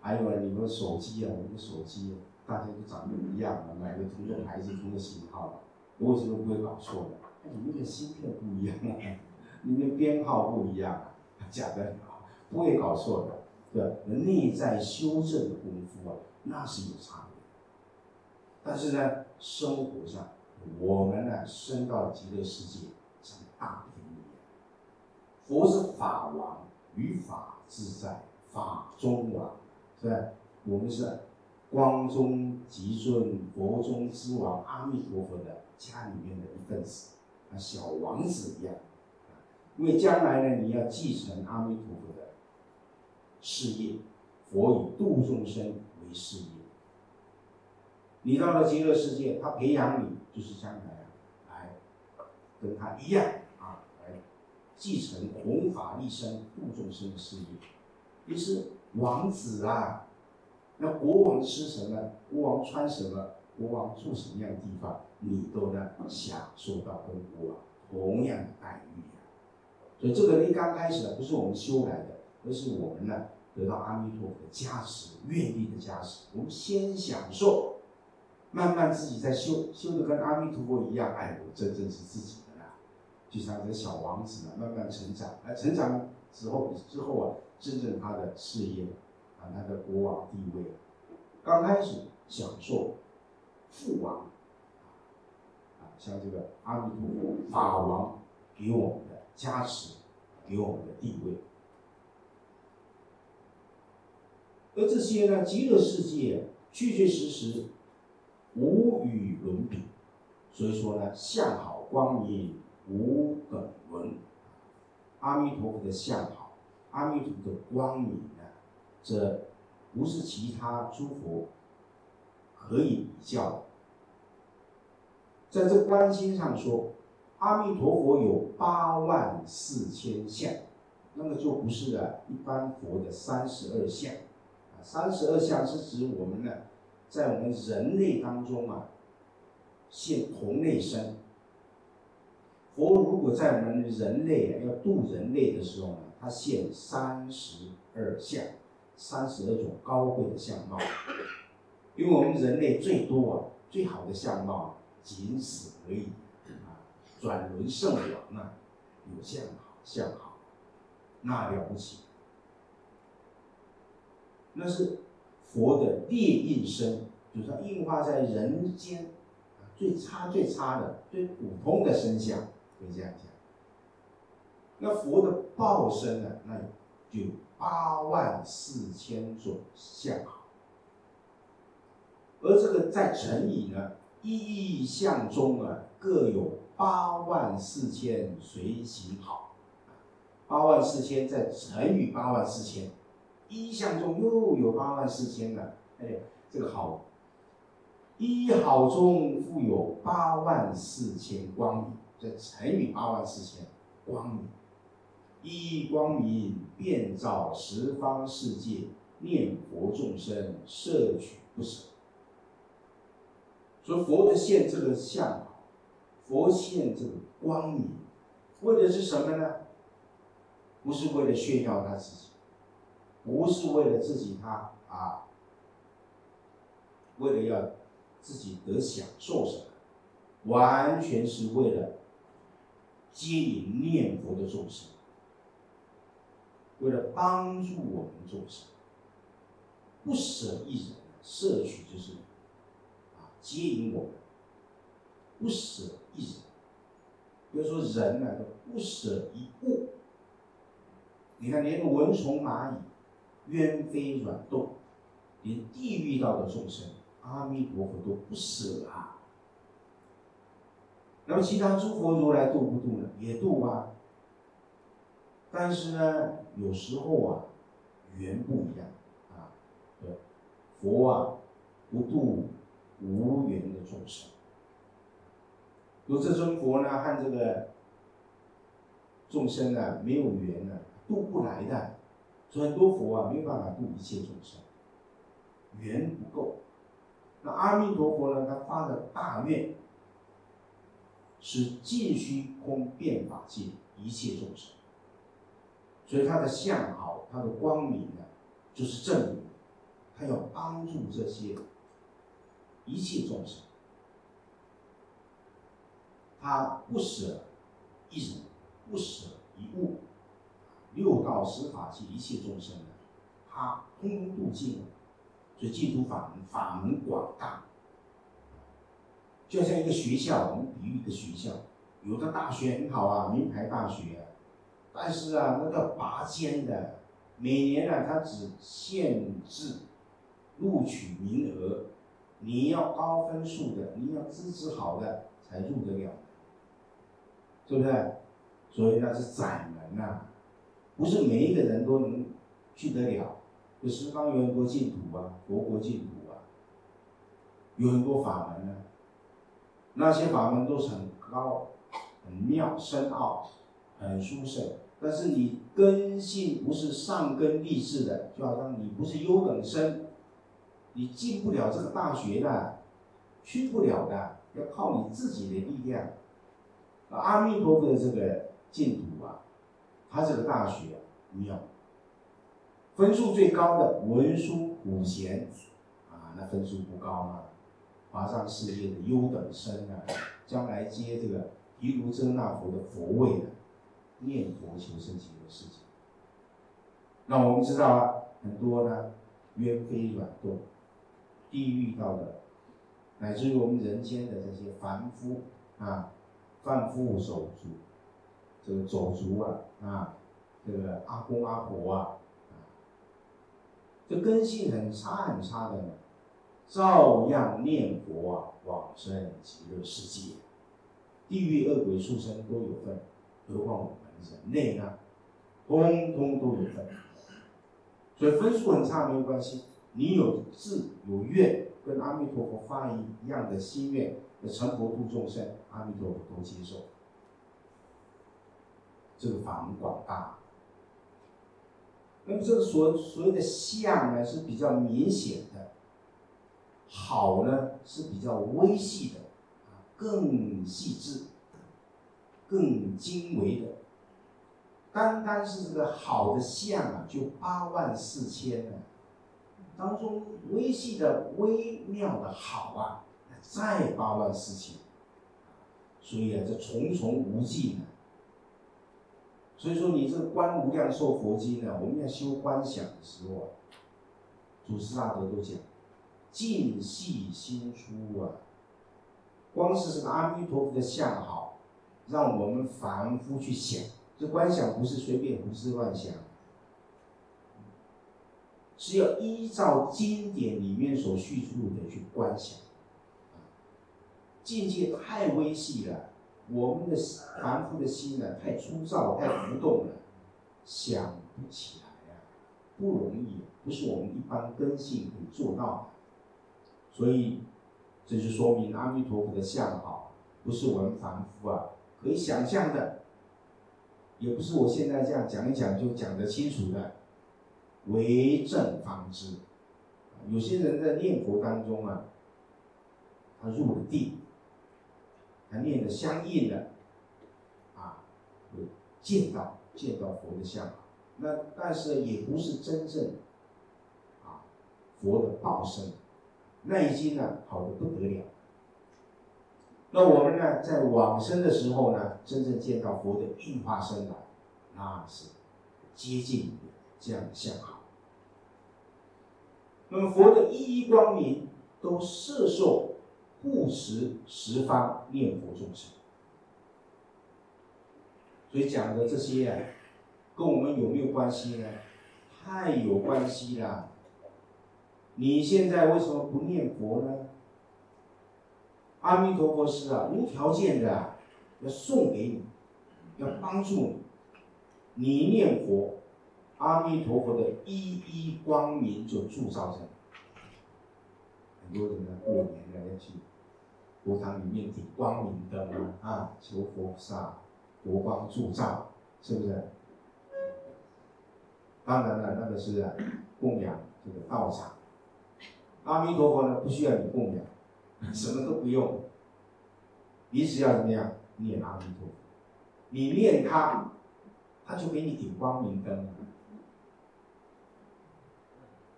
还有啊，你们手机啊，我们手机，大家都长得一样的，买的同个牌子、同个型号，我为什么不会搞错的？哎，里面的芯片不一样啊，里面编号不一样啊，假的，不会搞错的。对，内在修正的功夫啊，那是有差别。但是呢，生活上，我们呢，升到极乐世界，成大。佛是法王，于法自在，法中王，是吧？我们是光中极尊，佛中之王，阿弥陀佛的家里面的一份子，啊，小王子一样。因为将来呢，你要继承阿弥陀佛的事业，佛以度众生为事业。你到了极乐世界，他培养你，就是将来啊，来跟他一样。继承弘法利生度众生的事业，于是王子啊。那国王吃什么？国王穿什么？国王住什么样的地方？你都能享受到跟国王同样的待遇啊。所以这个一刚开始呢不是我们修来的，而是我们呢得到阿弥陀佛的加持、愿力的加持。我们先享受，慢慢自己在修，修的跟阿弥陀佛一样。哎，我真正是自己。就像这小王子呢，慢慢成长，哎，成长之后之后啊，真正他的事业啊，他的国王地位，刚开始享受父王啊，像这个阿弥陀佛法王给我们的加持，给我们的地位，而这些呢，极乐世界确确实实无与伦比，所以说呢，相好光明。无等文，阿弥陀佛的相好，阿弥陀佛的光明呢？这不是其他诸佛可以比较的。在这观心上说，阿弥陀佛有八万四千相，那么就不是啊一般佛的三十二相。啊，三十二相是指我们呢，在我们人类当中啊，现同类身。佛如果在我们人类啊要度人类的时候呢，他现三十二相，三十二种高贵的相貌。因为我们人类最多啊，最好的相貌仅此而已啊，转轮圣王啊，有相好相好，那了不起。那是佛的烈印身，就是说印化在人间最差最差的、最普通的身相。可以这样讲，那佛的报身呢？那就八万四千种相好，而这个在乘以呢，一项中啊，各有八万四千随行好，八万四千再乘以八万四千，一项中又有八万四千呢，哎，这个好，一好中富有八万四千光明，这乘以八万四千光明，一光明遍照十方世界，念佛众生摄取不舍。所以佛的现这个相，佛现这个光明，为的是什么呢？不是为了炫耀他自己，不是为了自己他啊，为了要自己得享受什么，完全是为了接引念佛的众生，为了帮助我们众生，不舍一人，摄取就是啊。接引我们，不舍一人。比如说人呢，都不舍一物。你看，连个蚊虫蚂蚁、鸢飞软动，连地狱道的众生，阿弥陀佛都不舍啊。那么其他诸佛如来度不度呢？也度啊。但是呢，有时候啊，缘不一样啊。对，佛啊，不度。无缘的众生，有这尊佛呢，和这个众生呢没有缘呢，渡不来的。所以很多佛啊，没有办法度一切众生，缘不够。那阿弥陀佛呢，他发的大愿，是尽虚空变法界一切众生。所以他的相好，他的光明呢，就是证明他要帮助这些。一切众生，他不舍一人，不舍一物，六道十法界一切众生呢，他通通度尽了。所以净土法门法门广大，就像一个学校，我们比喻一个学校，有的大学很好啊，名牌大学啊，但是啊，那个拔尖的，每年呢，他只限制录取名额。你要高分数的，你要资质好的才入得了，是不是？所以那是窄门呐，不是每一个人都能去得了。就十方有很多净土啊，佛国净土啊，有很多法门呢。那些法门都是很高、很妙、深奥、很殊胜。但是你根性不是上根立志的，就好像你不是优等生。你进不了这个大学的，去不了的，要靠你自己的力量。阿弥陀佛的这个净土啊，他这个大学妙，分数最高的文殊普贤啊，那分数不高啊，华上世界的优等生啊，将来接这个毗卢遮那佛的佛位的，念佛求生极乐世界。那我们知道啊，很多呢，冤飞软动。地狱道的，乃至于我们人间的这些凡夫啊，凡夫手足，这个走卒啊，啊，这个阿公阿婆啊，啊，这根性很差很差的呢，照样念佛啊，往生极乐世界，地狱恶鬼畜生都有份，何况我们人类呢，通通都有份，所以分数很差没有关系。你有志有愿，跟阿弥陀佛发一样的心愿，的成佛度众生，阿弥陀佛都接受。这个法门广大，那么这个所所谓的相呢是比较明显，好呢是比较微细的，啊，更细致、更精微的。单单是这个好的相啊，就八万四千呢。当中微细的微妙的好啊，再八万四千，所以啊，这重重无尽啊。所以说，你这观无量寿佛经呢，我们要修观想的时候啊，祖师大德都讲，尽系心出啊。光是这个阿弥陀佛的相好，让我们凡夫去想，这观想不是随便胡思乱想。是要依照经典里面所叙述的去观想。境界太微细了，我们的凡夫的心呢，太粗糙、太浮动了，想不起来呀，不容易，不是我们一般根性可以做到的。所以，这就说明阿弥陀佛的相好，不是我们凡夫啊可以想象的，也不是我现在这样讲一讲就讲得清楚的。为正方知，有些人在念佛当中啊，他入了定。他念的相应的，啊，会见到见到佛的像，那但是也不是真正，啊，佛的报身，那已经呢好的不得了。那我们呢在往生的时候呢，真正见到佛的应化身来，那是接近这样的相好。那么佛的一一光明都摄受。护持十方念佛众生，所以讲的这些啊，跟我们有没有关系呢？太有关系了。你现在为什么不念佛呢？阿弥陀佛是啊，无条件的要送给你，要帮助你。你念佛，阿弥陀佛的一一光明就铸造着。很多人呢，过年了要去。佛堂里面点光明灯啊，求佛菩萨佛光助照，是不是？当然了，那个是供养这个道场。阿弥陀佛呢，不需要你供养，什么都不用，你只要怎么样？念阿弥陀佛，你念他，他就给你顶光明灯，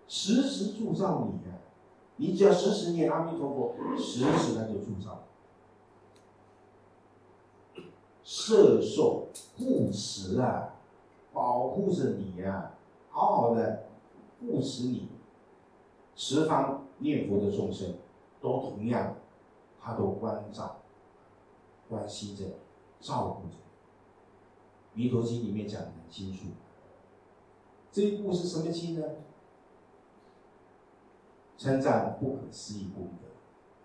时时助照你呀。你只要时时念阿弥陀佛，时时他就铸造，摄受护持啊，保护着你呀，好好的护持你，十方念佛的众生都同样，他都关照、关心着、照顾着。弥陀经里面讲的很清楚，这一部是什么经呢？称赞不可思议功德，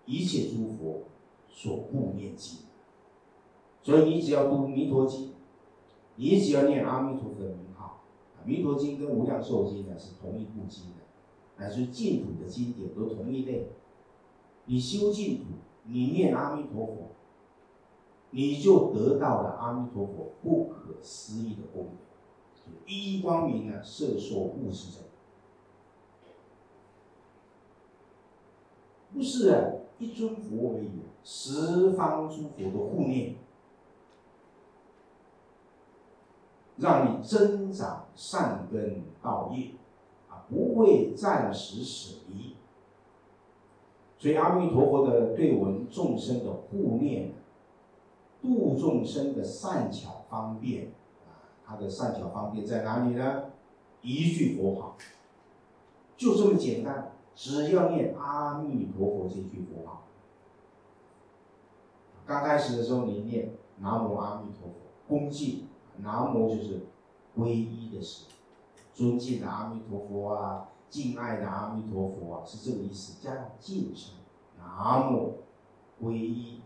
一切诸佛所护念经。所以你只要读弥陀经，你只要念阿弥陀佛的名号，弥陀经跟无量寿经呢是同一部经的，乃至净土的经典都同一类。你修净土，你念阿弥陀佛，你就得到了阿弥陀佛不可思议的功德，一一光明呢，摄受物持者。不是啊，一尊佛而已，十方诸佛的护念，让你增长善根道业，不会暂时死离。所以阿弥陀佛的对我们众生的护念，度众生的善巧方便，啊，他的善巧方便在哪里呢？一句佛号，就这么简单。只要念阿弥陀佛这句佛号，刚开始的时候你念南无阿弥陀佛，恭敬，南无就是皈依的时，尊敬的阿弥陀佛啊，敬爱的阿弥陀佛啊，是这个意思，加上敬称，南无皈依。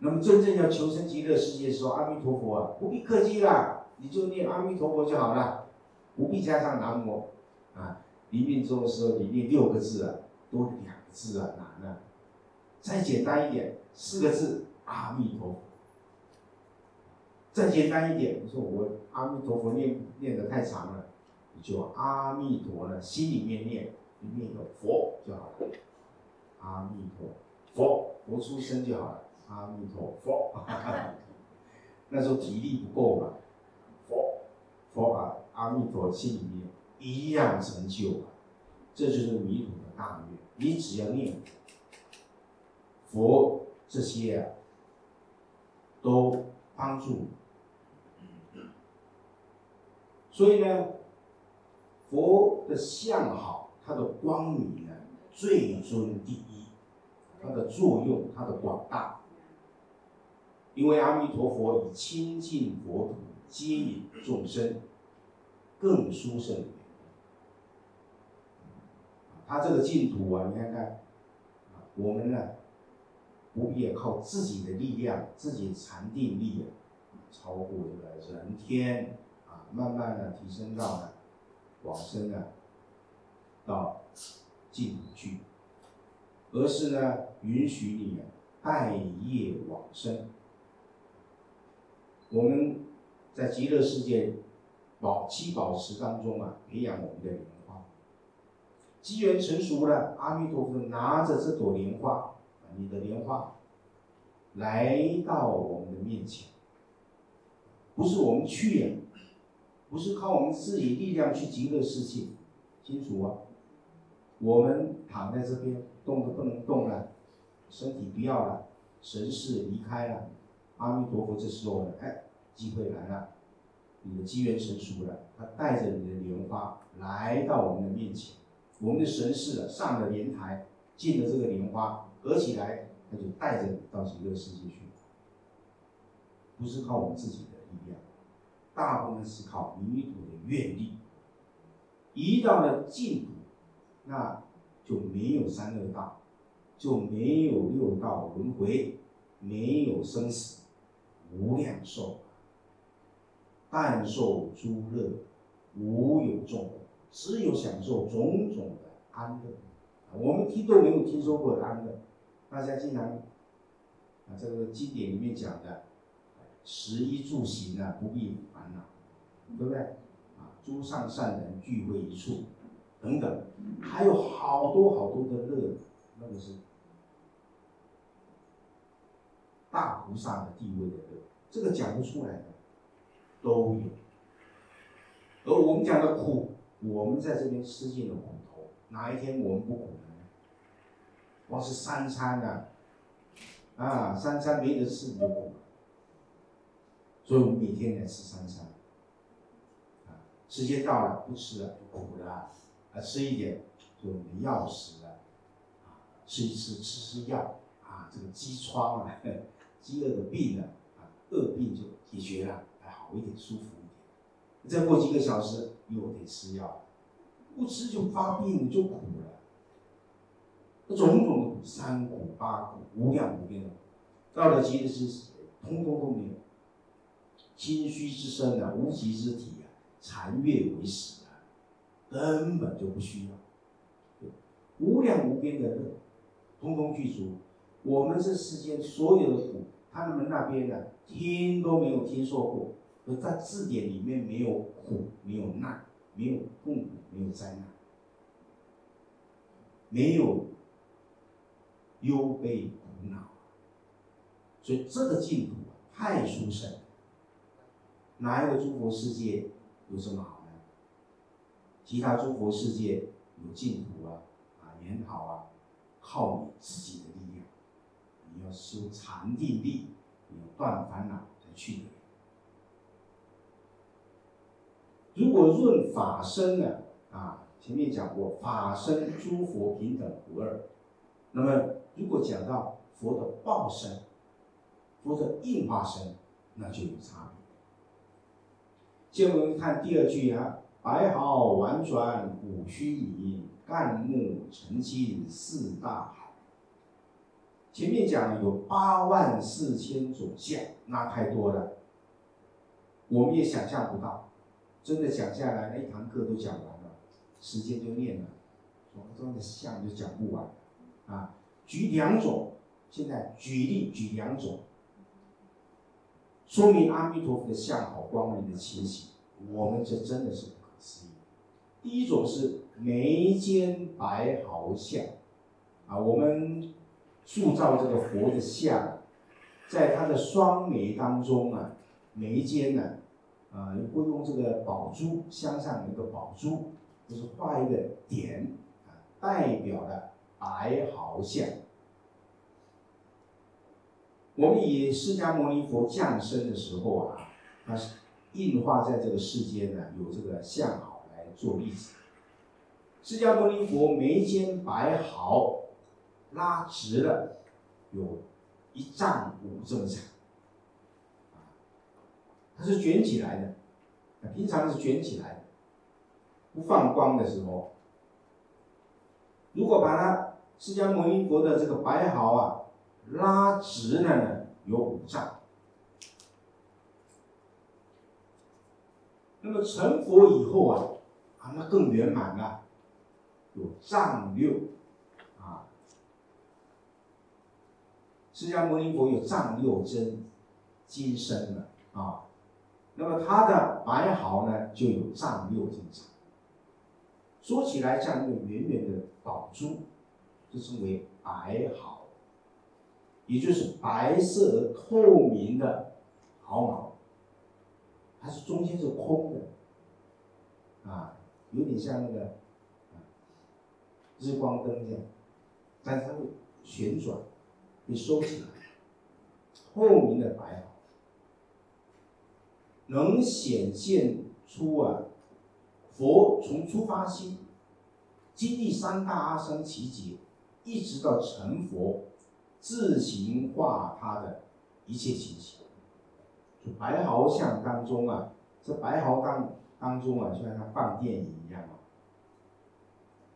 那么真正要求生极乐世界的时候，阿弥陀佛啊，不必客气啦，你就念阿弥陀佛就好了，不必加上南无啊。临命终的时候，你念六个字啊，多两个字啊，难啊！再简单一点，四个字阿弥陀佛。再简单一点，你说我阿弥陀佛念念的太长了，你就阿弥陀呢，心里面念，你念个佛就好了。阿弥陀佛，佛出声就好了。阿弥陀佛，那时候体力不够嘛，佛佛把，阿弥陀心里面。一样成就，这就是弥陀的大愿。你只要念佛，这些啊，都帮助你。所以呢，佛的相好，它的光明呢，最尊第一，它的作用，它的广大。因为阿弥陀佛以清净佛土接引众生，更殊胜。它这个净土啊，你看看，我们呢，不必靠自己的力量，自己禅定力啊，超过这个人天，慢慢的提升到呢，往生呢，到净土去，而是呢，允许你待业往生。我们在极乐世界宝七宝池当中啊，培养我们的莲花。机缘成熟了，阿弥陀佛拿着这朵莲花，你的莲花，来到我们的面前。不是我们去了，不是靠我们自己力量去极乐世界，清楚啊？我们躺在这边，动都不能动了，身体不要了，神识离开了。阿弥陀佛，这时候呢，哎，机会来了，你的机缘成熟了，他带着你的莲花来到我们的面前，我们的神识上了莲台，进了这个莲花合起来，他就带着你到极乐世界去，不是靠我们自己的力量，大部分是靠弥陀的愿力。一到了净土，那就没有三恶道，就没有六道轮回，没有生死。无量寿，但受诸乐，无有众苦，只有享受种种的安乐。我们听都没有听说过的安乐，大家经常啊，这个经典里面讲的，食衣住行啊，不必，对不对？啊，诸上善人聚会一处，等等，还有好多好多的乐，那个是。大菩萨的地位的乐，这个讲不出来的都有。而我们讲的苦，我们在这边吃尽了苦头，哪一天我们不苦呢？光是三餐啊，啊，三餐没得吃你就苦了。所以我们每天来吃三餐，时间到了不吃了苦了，啊，吃一点就没药食了，啊，吃一吃吃吃药，啊，这个饥疮啊。饥饿的病呢，啊，恶病就解决了，还好一点，舒服一点。再过几个小时又得吃药，不吃就发病，就苦了。种种的苦，三苦八苦，无量无边的，到了极乐世界，通通都没有。心虚之身啊，无极之体啊，残月为食啊，根本就不需要。无量无边的乐，通通具足。我们这世间所有的苦，他们那边呢，听都没有听说过，而在字典里面没有苦，没有难，没有痛苦，没有灾难，没有忧悲苦恼，所以这个净土太殊胜，哪一个诸佛世界有什么好呢？其他诸佛世界有净土啊，啊也好啊，靠你自己的力量。你要修禅定力，你要断烦恼才去。如果论法身呢？啊，前面讲过法身诸佛平等无二。那么如果讲到佛的报身、佛的应化身，那就有差别。接我们看第二句啊：白毫婉转古虚影，干木成金四大海。前面讲有八万四千种相，那太多了，我们也想象不到。真的讲下来，那一堂课都讲完了，时间就念了，说这样的相就讲不完。啊，举两种，现在举例举两种，说明阿弥陀佛的相好光明的清晰，我们这真的是不可思议。第一种是眉间白毫相，啊，我们。塑造这个佛的像，在他的双眉当中啊，眉间呢，啊，会用这个宝珠，镶上一个宝珠，就是画一个点，啊，代表了白毫相。我们以释迦牟尼佛降生的时候啊，他是印化在这个世间呢，有这个相好来做例子。释迦牟尼佛眉间白毫。拉直了，有一丈五这么长，它是卷起来的，平常是卷起来，不放光的时候，如果把它释迦牟尼佛的这个白毫啊拉直呢，有五丈。那么成佛以后啊，啊那更圆满了，有丈六啊。释迦牟尼佛有丈六真金身了啊，那么他的白毫呢就有丈六这么长。说起来像一个圆圆的宝珠，就称为白毫，也就是白色透明的毫毛，它是中间是空的，啊，有点像那个日光灯这样，但是它会旋转，会收起来，透明的白毫，能显现出啊。佛从出发心，经历三大阿僧祇劫，一直到成佛，自行化他的一切情形。就白毫像当中啊，这白毫当当中啊，就像他放电影一样啊，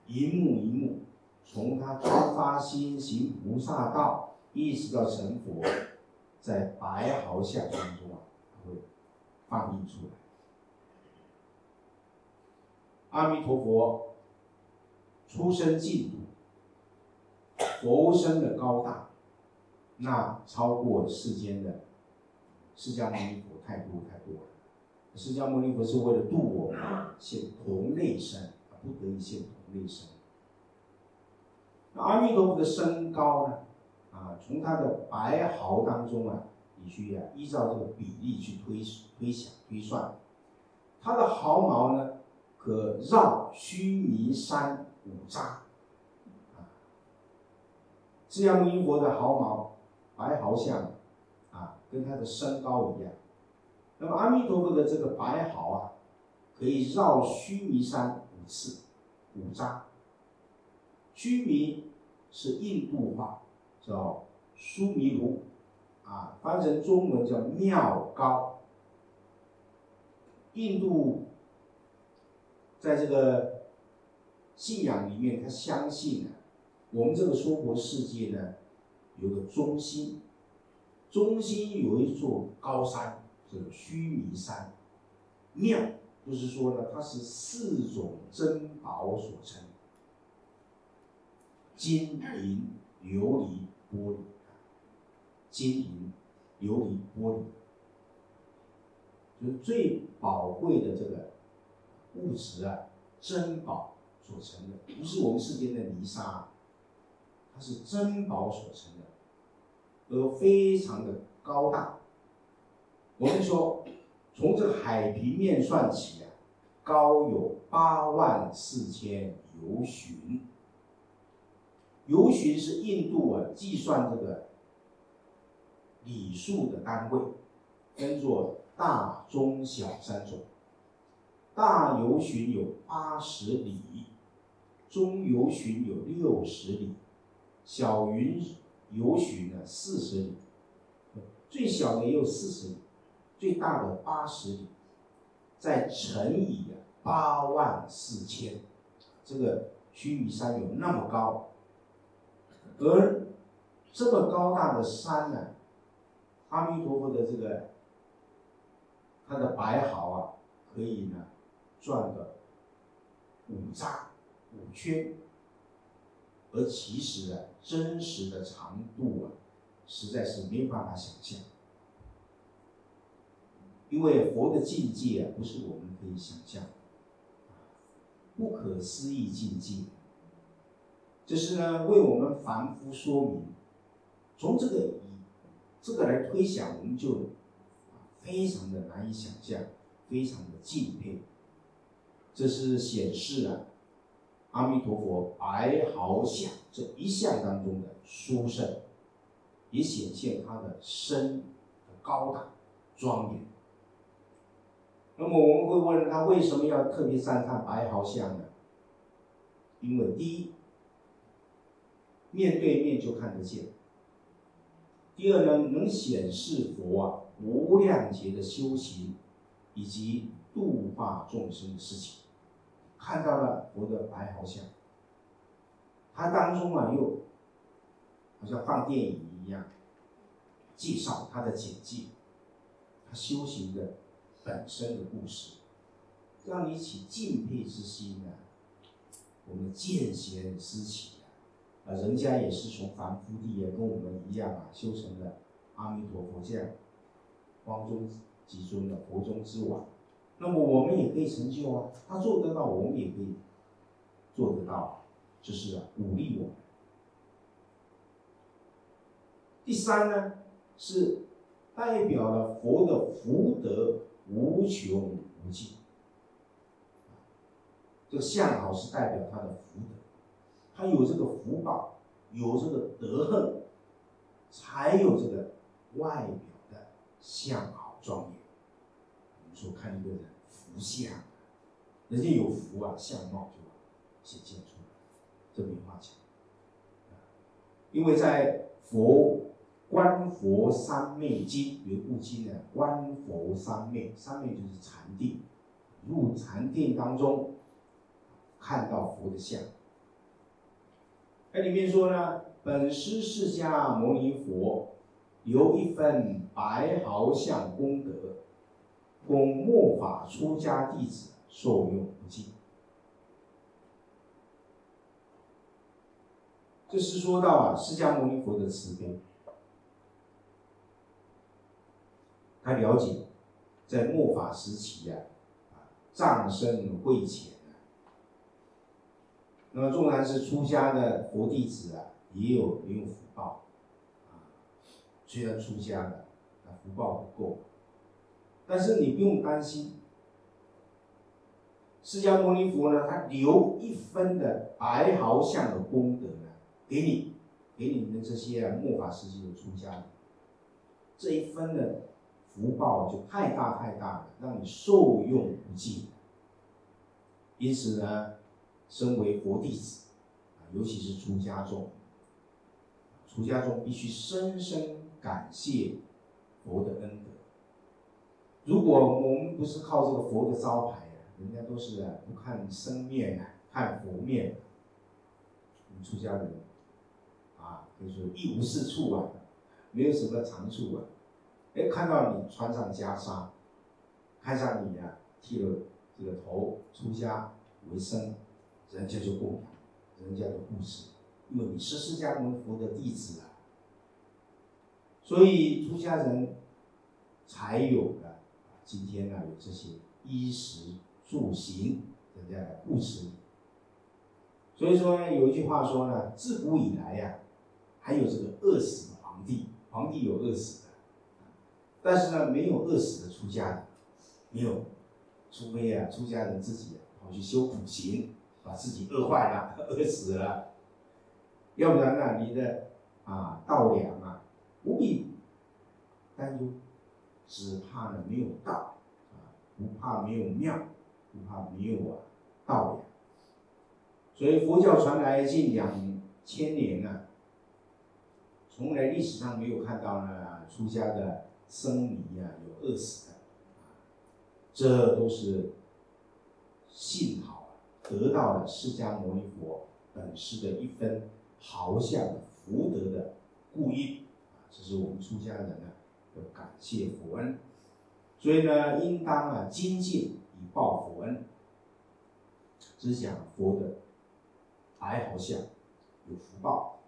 一幕一幕，从他出发心行菩萨道，一直到成佛，在白毫像当中啊，会放映出来。阿弥陀佛，出生净土，佛身的高大，那超过世间的释迦牟尼佛太多太多了。释迦牟尼佛是为了度我们，现同类身，不得已现同类身。那阿弥陀佛的身高呢？啊，从他的白毫当中啊，你去啊依照这个比例去推推想推算，他的毫毛呢？可绕须弥山五匝，啊，释迦牟尼佛的毫毛白毫像，啊，跟他的身高一样。那么阿弥陀佛的这个白毫啊，可以绕须弥山五次，五匝。须弥是印度话，叫苏弥卢，啊，翻成中文叫妙高。印度。在这个信仰里面，他相信呢，我们这个娑婆世界呢，有个中心，中心有一座高山，叫须弥山，庙就是说呢，它是四种珍宝所成，金银琉璃玻璃，金银琉璃玻璃，就是最宝贵的这个。物质啊，珍宝所成的，不是我们世间的泥沙，它是珍宝所成的，而非常的高大。我们说，从这个海平面算起啊，高有八万四千由旬。由旬是印度啊计算这个里数的单位，分作大、中、小三种。大游巡有八十里，中游巡有六十里，小云游巡呢四十里，最小的也有四十里，最大的八十里，再乘以八万四千，这个须弥山有那么高，而这么高大的山呢，阿弥陀佛的这个他的白毫啊，可以呢。转个五匝五圈，而其实啊，真实的长度啊，实在是没有办法想象。因为佛的境界啊，不是我们可以想象，不可思议境界。这是呢，为我们凡夫说明。从这个以这个来推想，我们就非常的难以想象，非常的敬佩。这是显示啊阿弥陀佛白毫像这一项当中的殊胜，也显现他的身的高大庄严。那么我们会问他为什么要特别赞叹白毫像呢？因为第一，面对面就看得见；第二呢，能显示佛啊无量劫的修行以及度化众生的事情。看到了佛的白毫像，它当中啊又好像放电影一样，介绍他的简介，他修行的本身的故事，让你起敬佩之心啊。我们见贤思齐啊，啊，人家也是从凡夫地啊，跟我们一样啊，修成了阿弥陀佛这样光中极尊的佛中之王。那么我们也可以成就啊，他做得到，我们也可以做得到，就是啊，鼓励我们。第三呢，是代表了佛的福德无穷无尽。这个相好是代表他的福德，他有这个福报，有这个德行，才有这个外表的相好庄严。我们说看一个人福相，人家有福啊，相貌就显现出来，这没话讲。因为在佛观佛三昧经有部经呢，观佛三昧，三昧就是禅定，入禅定当中。看到佛的像，那里面说呢，本师释迦牟尼佛有一份白毫相功德，供末法出家弟子受用不尽。这是说到啊，释迦牟尼佛的慈悲，他了解在末法时期呀，啊，藏身会前。那么，纵然是出家的佛弟子啊，也有也有福报，啊，虽然出家了，啊，福报不够，但是你不用担心，释迦牟尼佛呢，他留一分的白毫相的功德呢，给你，给你们这些啊末法时期的出家人，这一分的福报就太大太大了，让你受用不尽，因此呢。身为佛弟子，啊，尤其是出家众，出家众必须深深感谢佛的恩德。如果我们不是靠这个佛的招牌啊，人家都是啊不看生面啊，看佛面。出家人，啊，就是一无是处啊，没有什么长处啊。哎，看到你穿上袈裟，看上你啊剃了这个头，出家为僧。人家就供养，人家的故事，因为你是释迦牟尼佛的弟子啊，所以出家人才有的今天呢有这些衣食住行，人家来护持。所以说呢，有一句话说呢，自古以来呀，还有这个饿死的皇帝，皇帝有饿死的，但是呢，没有饿死的出家人，没有，除非啊，出家人自己跑去修苦行。把自己饿坏了，饿死了。要不然呢，你的啊道粮啊不必担忧，只怕呢没有道啊，不怕没有庙，不怕没有啊道呀。所以佛教传来近两千年了，从来历史上没有看到呢出家的僧尼啊有饿死的，这都是幸好。得到了释迦牟尼佛本师的一分毫相福德的故因，啊，这是我们出家人呢要感谢佛恩，所以呢，应当啊精进以报佛恩。只讲佛的白毫相有福报。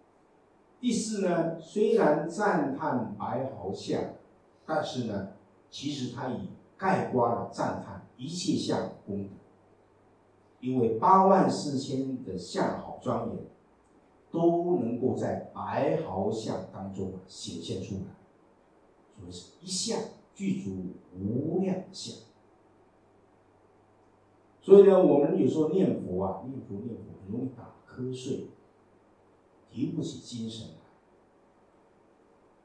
第四呢，虽然赞叹白毫相，但是呢，其实他以盖棺了赞叹一切相功德。因为八万四千的相好庄严，都能够在白毫相当中显现出来，所以是一相具足无量相。所以呢，我们有时候念佛啊，念佛念佛容易打瞌睡，提不起精神来。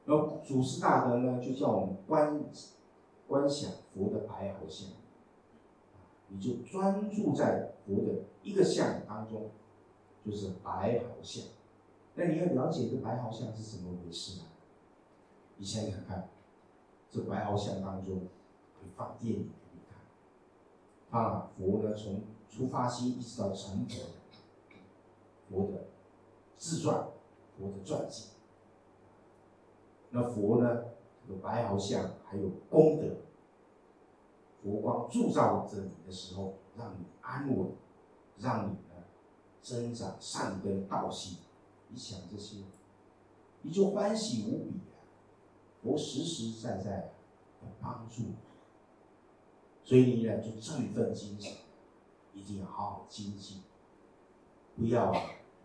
然后祖师大德呢，就叫我们观观想佛的白毫相。你就专注在佛的一个相当中，就是白毫相。那你要了解这白毫相是怎么回事呢？你想想看，这白毫相当中会放电影给你看，啊，佛呢从出发心一直到成佛，佛的自传，佛的传记。那佛呢，这个白毫相还有功德，佛光铸造着你的时候，让你安稳，让你呢增长善根道心。你想这些，你就欢喜无比啊！佛实实在在的帮助你，所以你呢就振奋精神，一定要好好精进，不要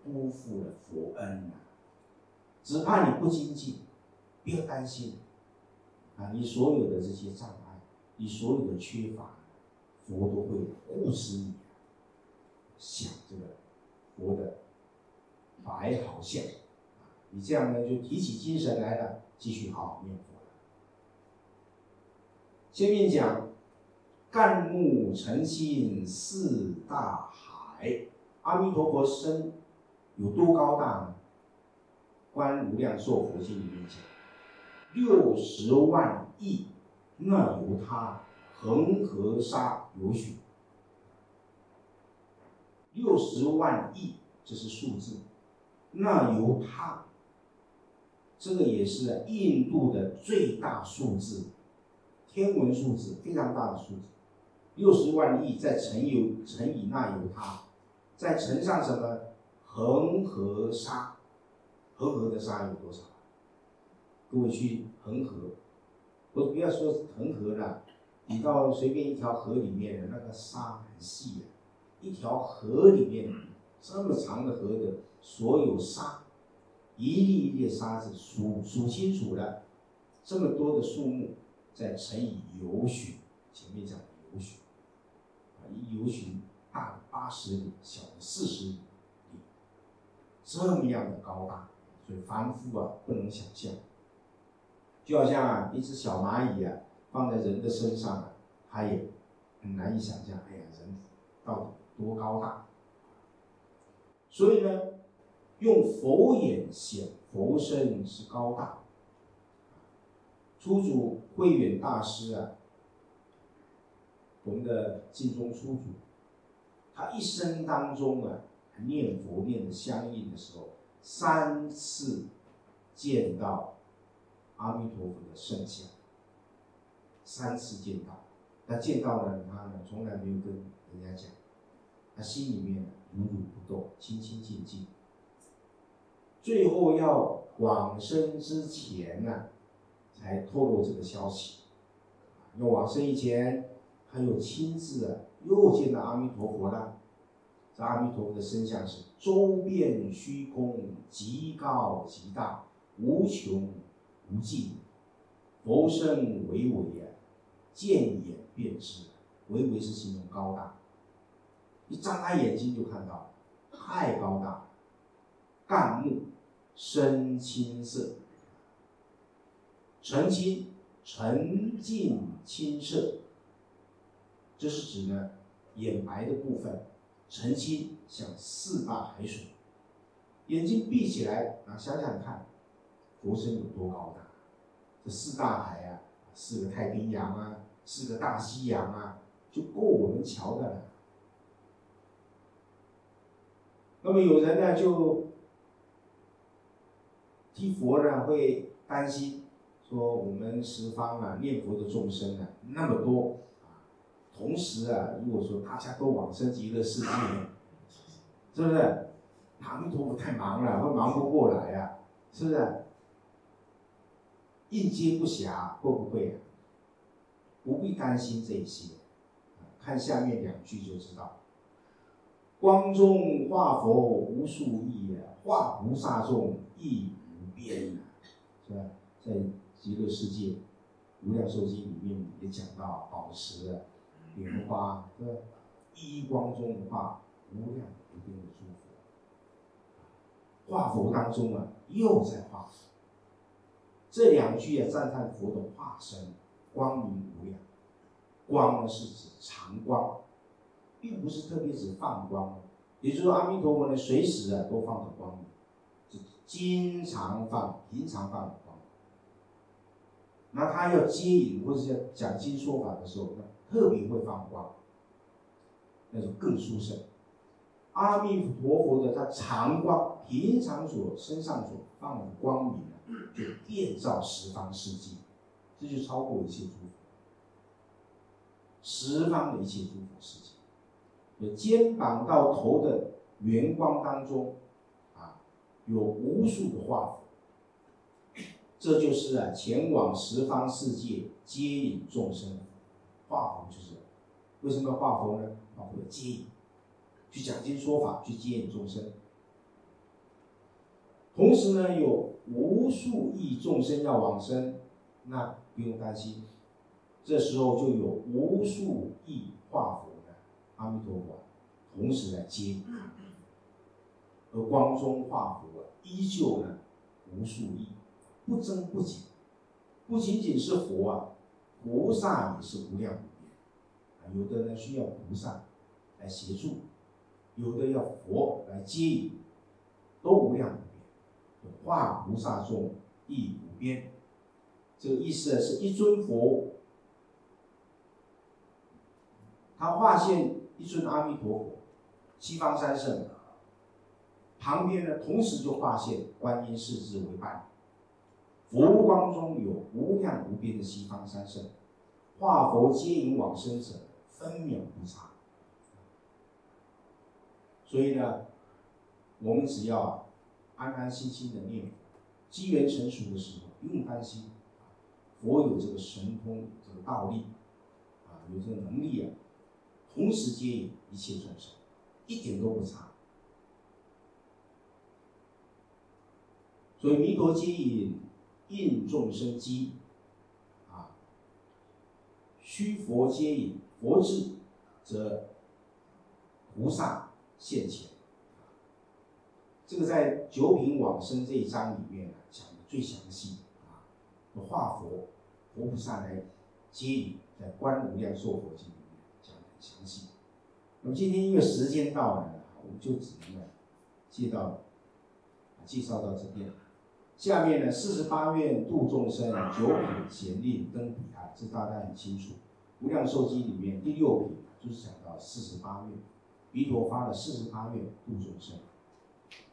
辜负了佛恩啊！只怕你不精进，不要担心啊！你所有的这些障碍，你所有的缺乏，佛都会护持你。想这个佛的白毫相，你这样呢就提起精神来了，继续好好念佛了。前面讲干木成心四大海，阿弥陀佛身有多高大呢？观无量寿佛经里面讲，六十万亿，那由他恒河沙有许，六十万亿，这是数字。那由他，这个也是印度的最大数字，天文数字非常大的数字，六十万亿再乘以乘以那由他，再乘上什么恒河沙，恒河的沙有多少？各位去恒河，我不要说恒河了，你到随便一条河里面，那个沙很细的，一条河里面这么长的河的。所有沙，一粒一粒沙子数数清楚了，这么多的数目，再乘以游巡，前面讲的游巡，啊，一游巡大的八十里，小的四十里，这么样的高大，所以凡夫啊不能想象。就好像啊一只小蚂蚁啊放在人的身上啊，它也很难以想象，哎呀人到底多高大。所以呢。用佛眼显佛身是高大。初祖慧远大师啊，我们的净宗初祖，他一生当中啊，念佛念的相应的时候，三次见到阿弥陀佛的圣像，三次见到，他见到了他呢，从来没有跟人家讲，他心里面如如不动，清清净净。最后要往生之前呢，才透露这个消息。要往生以前，他又亲自啊，又见到阿弥陀佛了。这阿弥陀佛的身相是周遍虚空，极高极大，无穷无尽。佛身巍巍啊，见眼便知。巍巍是形容高大，一张开眼睛就看到，太高大，干木。深青色，澄清、沉静、清澈，这是指呢眼白的部分，澄清像四大海水。眼睛闭起来啊，想想看，佛身有多高大？这四大海啊，四个太平洋啊，四个大西洋啊，就够我们瞧的了。那么有人呢就。替佛呢会担心，说我们十方啊念佛的众生啊那么多啊，同时啊如果说大家都往生极乐世界，是不是？阿弥陀佛太忙了，会忙不过来呀，是不是？应接不暇，会不会？不必担心这些，看下面两句就知道。光中化佛无数亿啊，化菩萨众亦。边是吧？在极乐世界无量寿经里面也讲到，宝石、莲花，对吧？一光中化无量无边的诸佛，化佛当中啊，又在化佛。这两句啊，赞叹佛的化身光明无量。光呢是指常光，并不是特别指放光。也就是说，阿弥陀佛呢，随时啊都放着光明。经常放，平常放的光。那他要接引或者是讲经说法的时候，那特别会放光，那种更殊胜。阿弥陀佛的他常光，平常所身上所放的光明啊，就遍照十方世界，这就超过一切诸佛，十方的一切诸佛世界。有肩膀到头的圆光当中，啊，有无数的化佛。这就是啊，前往十方世界接引众生，化佛就是为什么要化佛呢？化佛接引，去讲经说法，去接引众生。同时呢，有无数亿众生要往生，那不用担心，这时候就有无数亿化佛的阿弥陀佛同时来接引，和光中化佛依旧呢无数亿。不增不减，不仅仅是佛啊，菩萨也是无量无边啊。有的呢需要菩萨来协助，有的要佛来接引，都无量无边。化菩萨众亦无边，这个意思呢是一尊佛，他化现一尊阿弥陀佛，西方三圣，旁边呢同时就化现观音四智为伴。佛光中有无量无边的西方三圣，化佛接引往生者，分秒不差。所以呢，我们只要安安心心的念，机缘成熟的时候不用担心，佛有这个神通，这个道力，啊，有这个能力啊，同时接引一切众生，一点都不差。所以弥陀接引。应众生机，啊，须佛接引，佛智则菩萨现前。这个在九品往生这一章里面啊讲的最详细啊，化佛佛菩萨来接引，在观无量寿佛经里面讲的很详细。那么今天因为时间到了，我们就只能呢介绍介绍到这边。下面呢，四十八愿度众生，九品贤令登彼岸，这大家很清楚。无量寿经里面第六品就是讲到四十八愿，弥陀发了四十八愿度众生，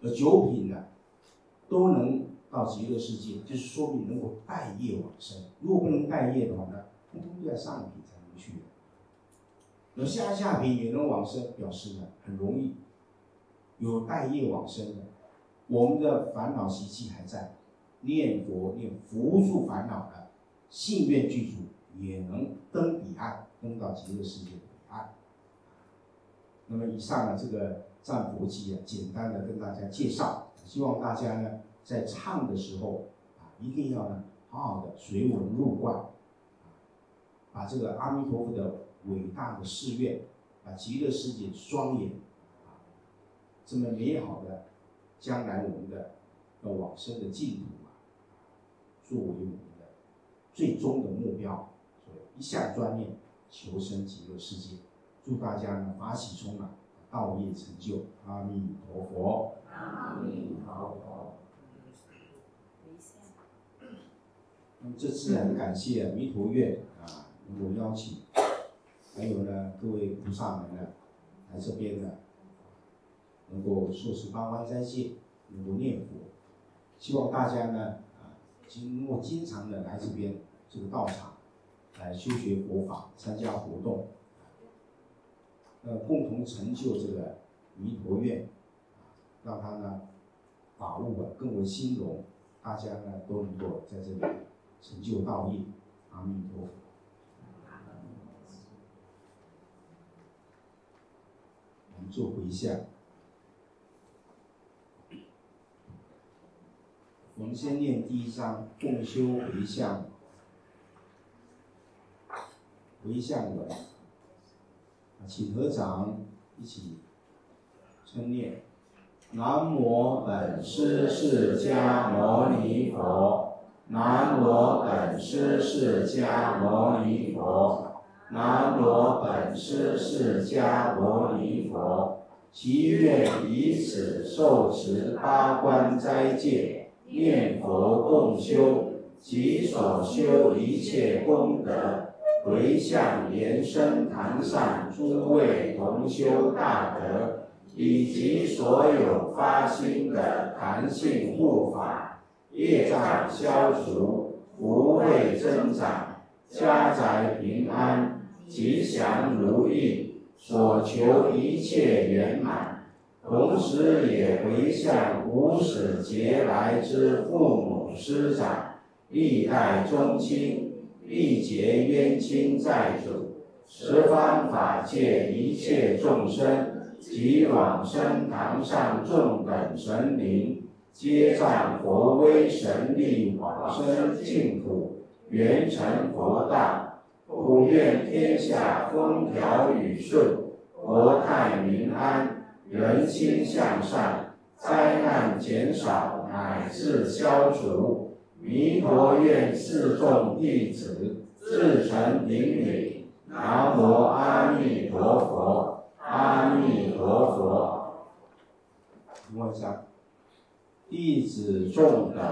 而九品呢，都能到极乐世界，就是说明能够带业往生。如果不能带业的话呢，通通都在上品才能去。而下下品也能往生，表示呢很容易，有带业往生的。我们的烦恼习气还在，念佛念佛助烦恼的信愿具足，也能登彼岸，登到极乐世界的彼岸。那么以上呢，这个赞佛记啊，简单的跟大家介绍，希望大家呢在唱的时候啊，一定要呢好好的随文入观，把这个阿弥陀佛的伟大的誓愿，把极乐世界庄严啊，这么美好的。将来我们的要往生的净土啊，作为我们的最终的目标，所以一向专念求生极乐世界。祝大家呢法喜充满，道业成就。阿弥陀佛。阿弥陀佛。那么这次很感谢弥陀院啊，能够邀请，还有呢各位菩萨们呢来这边呢。能够受持八关斋戒，能够念佛，希望大家呢啊，经过经常的来这边这个道场，来修学佛法，参加活动，呃，共同成就这个弥陀愿，让他呢法务啊更为兴隆，大家呢都能够在这里成就道业，阿弥陀佛。我们做回向。我们先念第一章共修回向，回向文，请合掌一起称念：南无本师释迦牟尼佛，南无本师释迦牟尼佛，南无本师释迦牟尼佛，祈愿以此受持八关斋戒。念佛共修，其所修一切功德，回向延伸坛上诸位同修大德，以及所有发心的弹性护法，业障消除，福慧增长，家宅平安，吉祥如意，所求一切圆满。同时也回向无始劫来之父母师长、历代宗亲、历劫冤亲债主、十方法界一切众生。及往生堂上众等神灵，皆仗佛威神力往生净土，圆成佛道。普愿天下风调雨顺，国泰民安，人心向善，灾难减少乃至消除。弥陀愿四众弟子至诚顶礼，南无阿弥陀佛。阿弥陀佛。问一下，弟子众等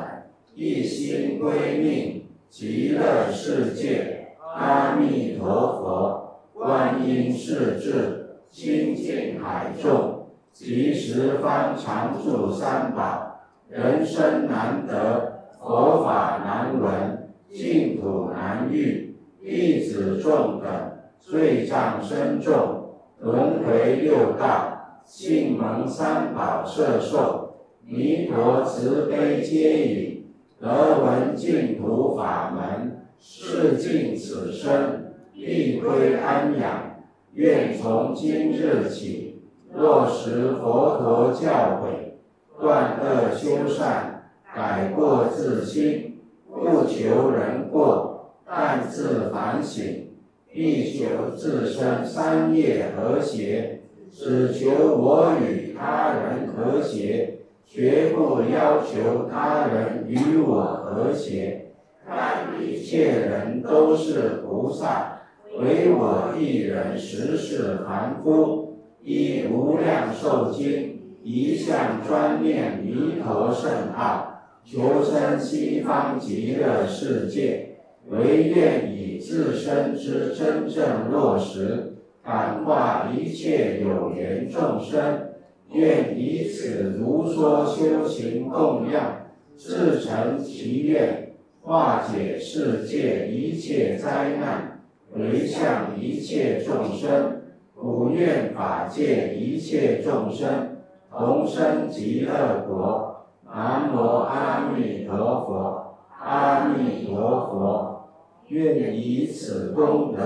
一心归命极乐世界，阿弥陀佛，观音世智，清净海众，及十方常住三宝，人生难得，佛法难闻，净土难遇，弟子众等罪障深重。轮回六道，信蒙三宝摄受，弥陀慈悲接引，得闻净土法门，是尽此生必归安养。愿从今日起，落实佛陀教诲，断恶修善，改过自新，不求人过，但自反省。必求自身三业和谐，只求我与他人和谐，绝不要求他人与我和谐。看一切人都是菩萨，唯我一人实是凡夫。依无量寿经，一向专念弥陀圣号，求生西方极乐世界，唯愿以。自身之真正落实，感化一切有缘众生，愿以此如说修行供养，自成其愿，化解世界一切灾难，回向一切众生，普愿法界一切众生同生极乐国。南无阿弥陀佛，阿弥陀佛。愿以此功德，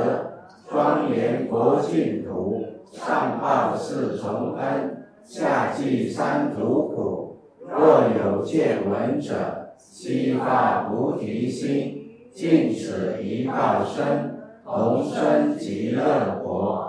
庄严佛净土，上报四重恩，下济三途苦。若有见闻者，悉发菩提心，尽此一报身，同生极乐国。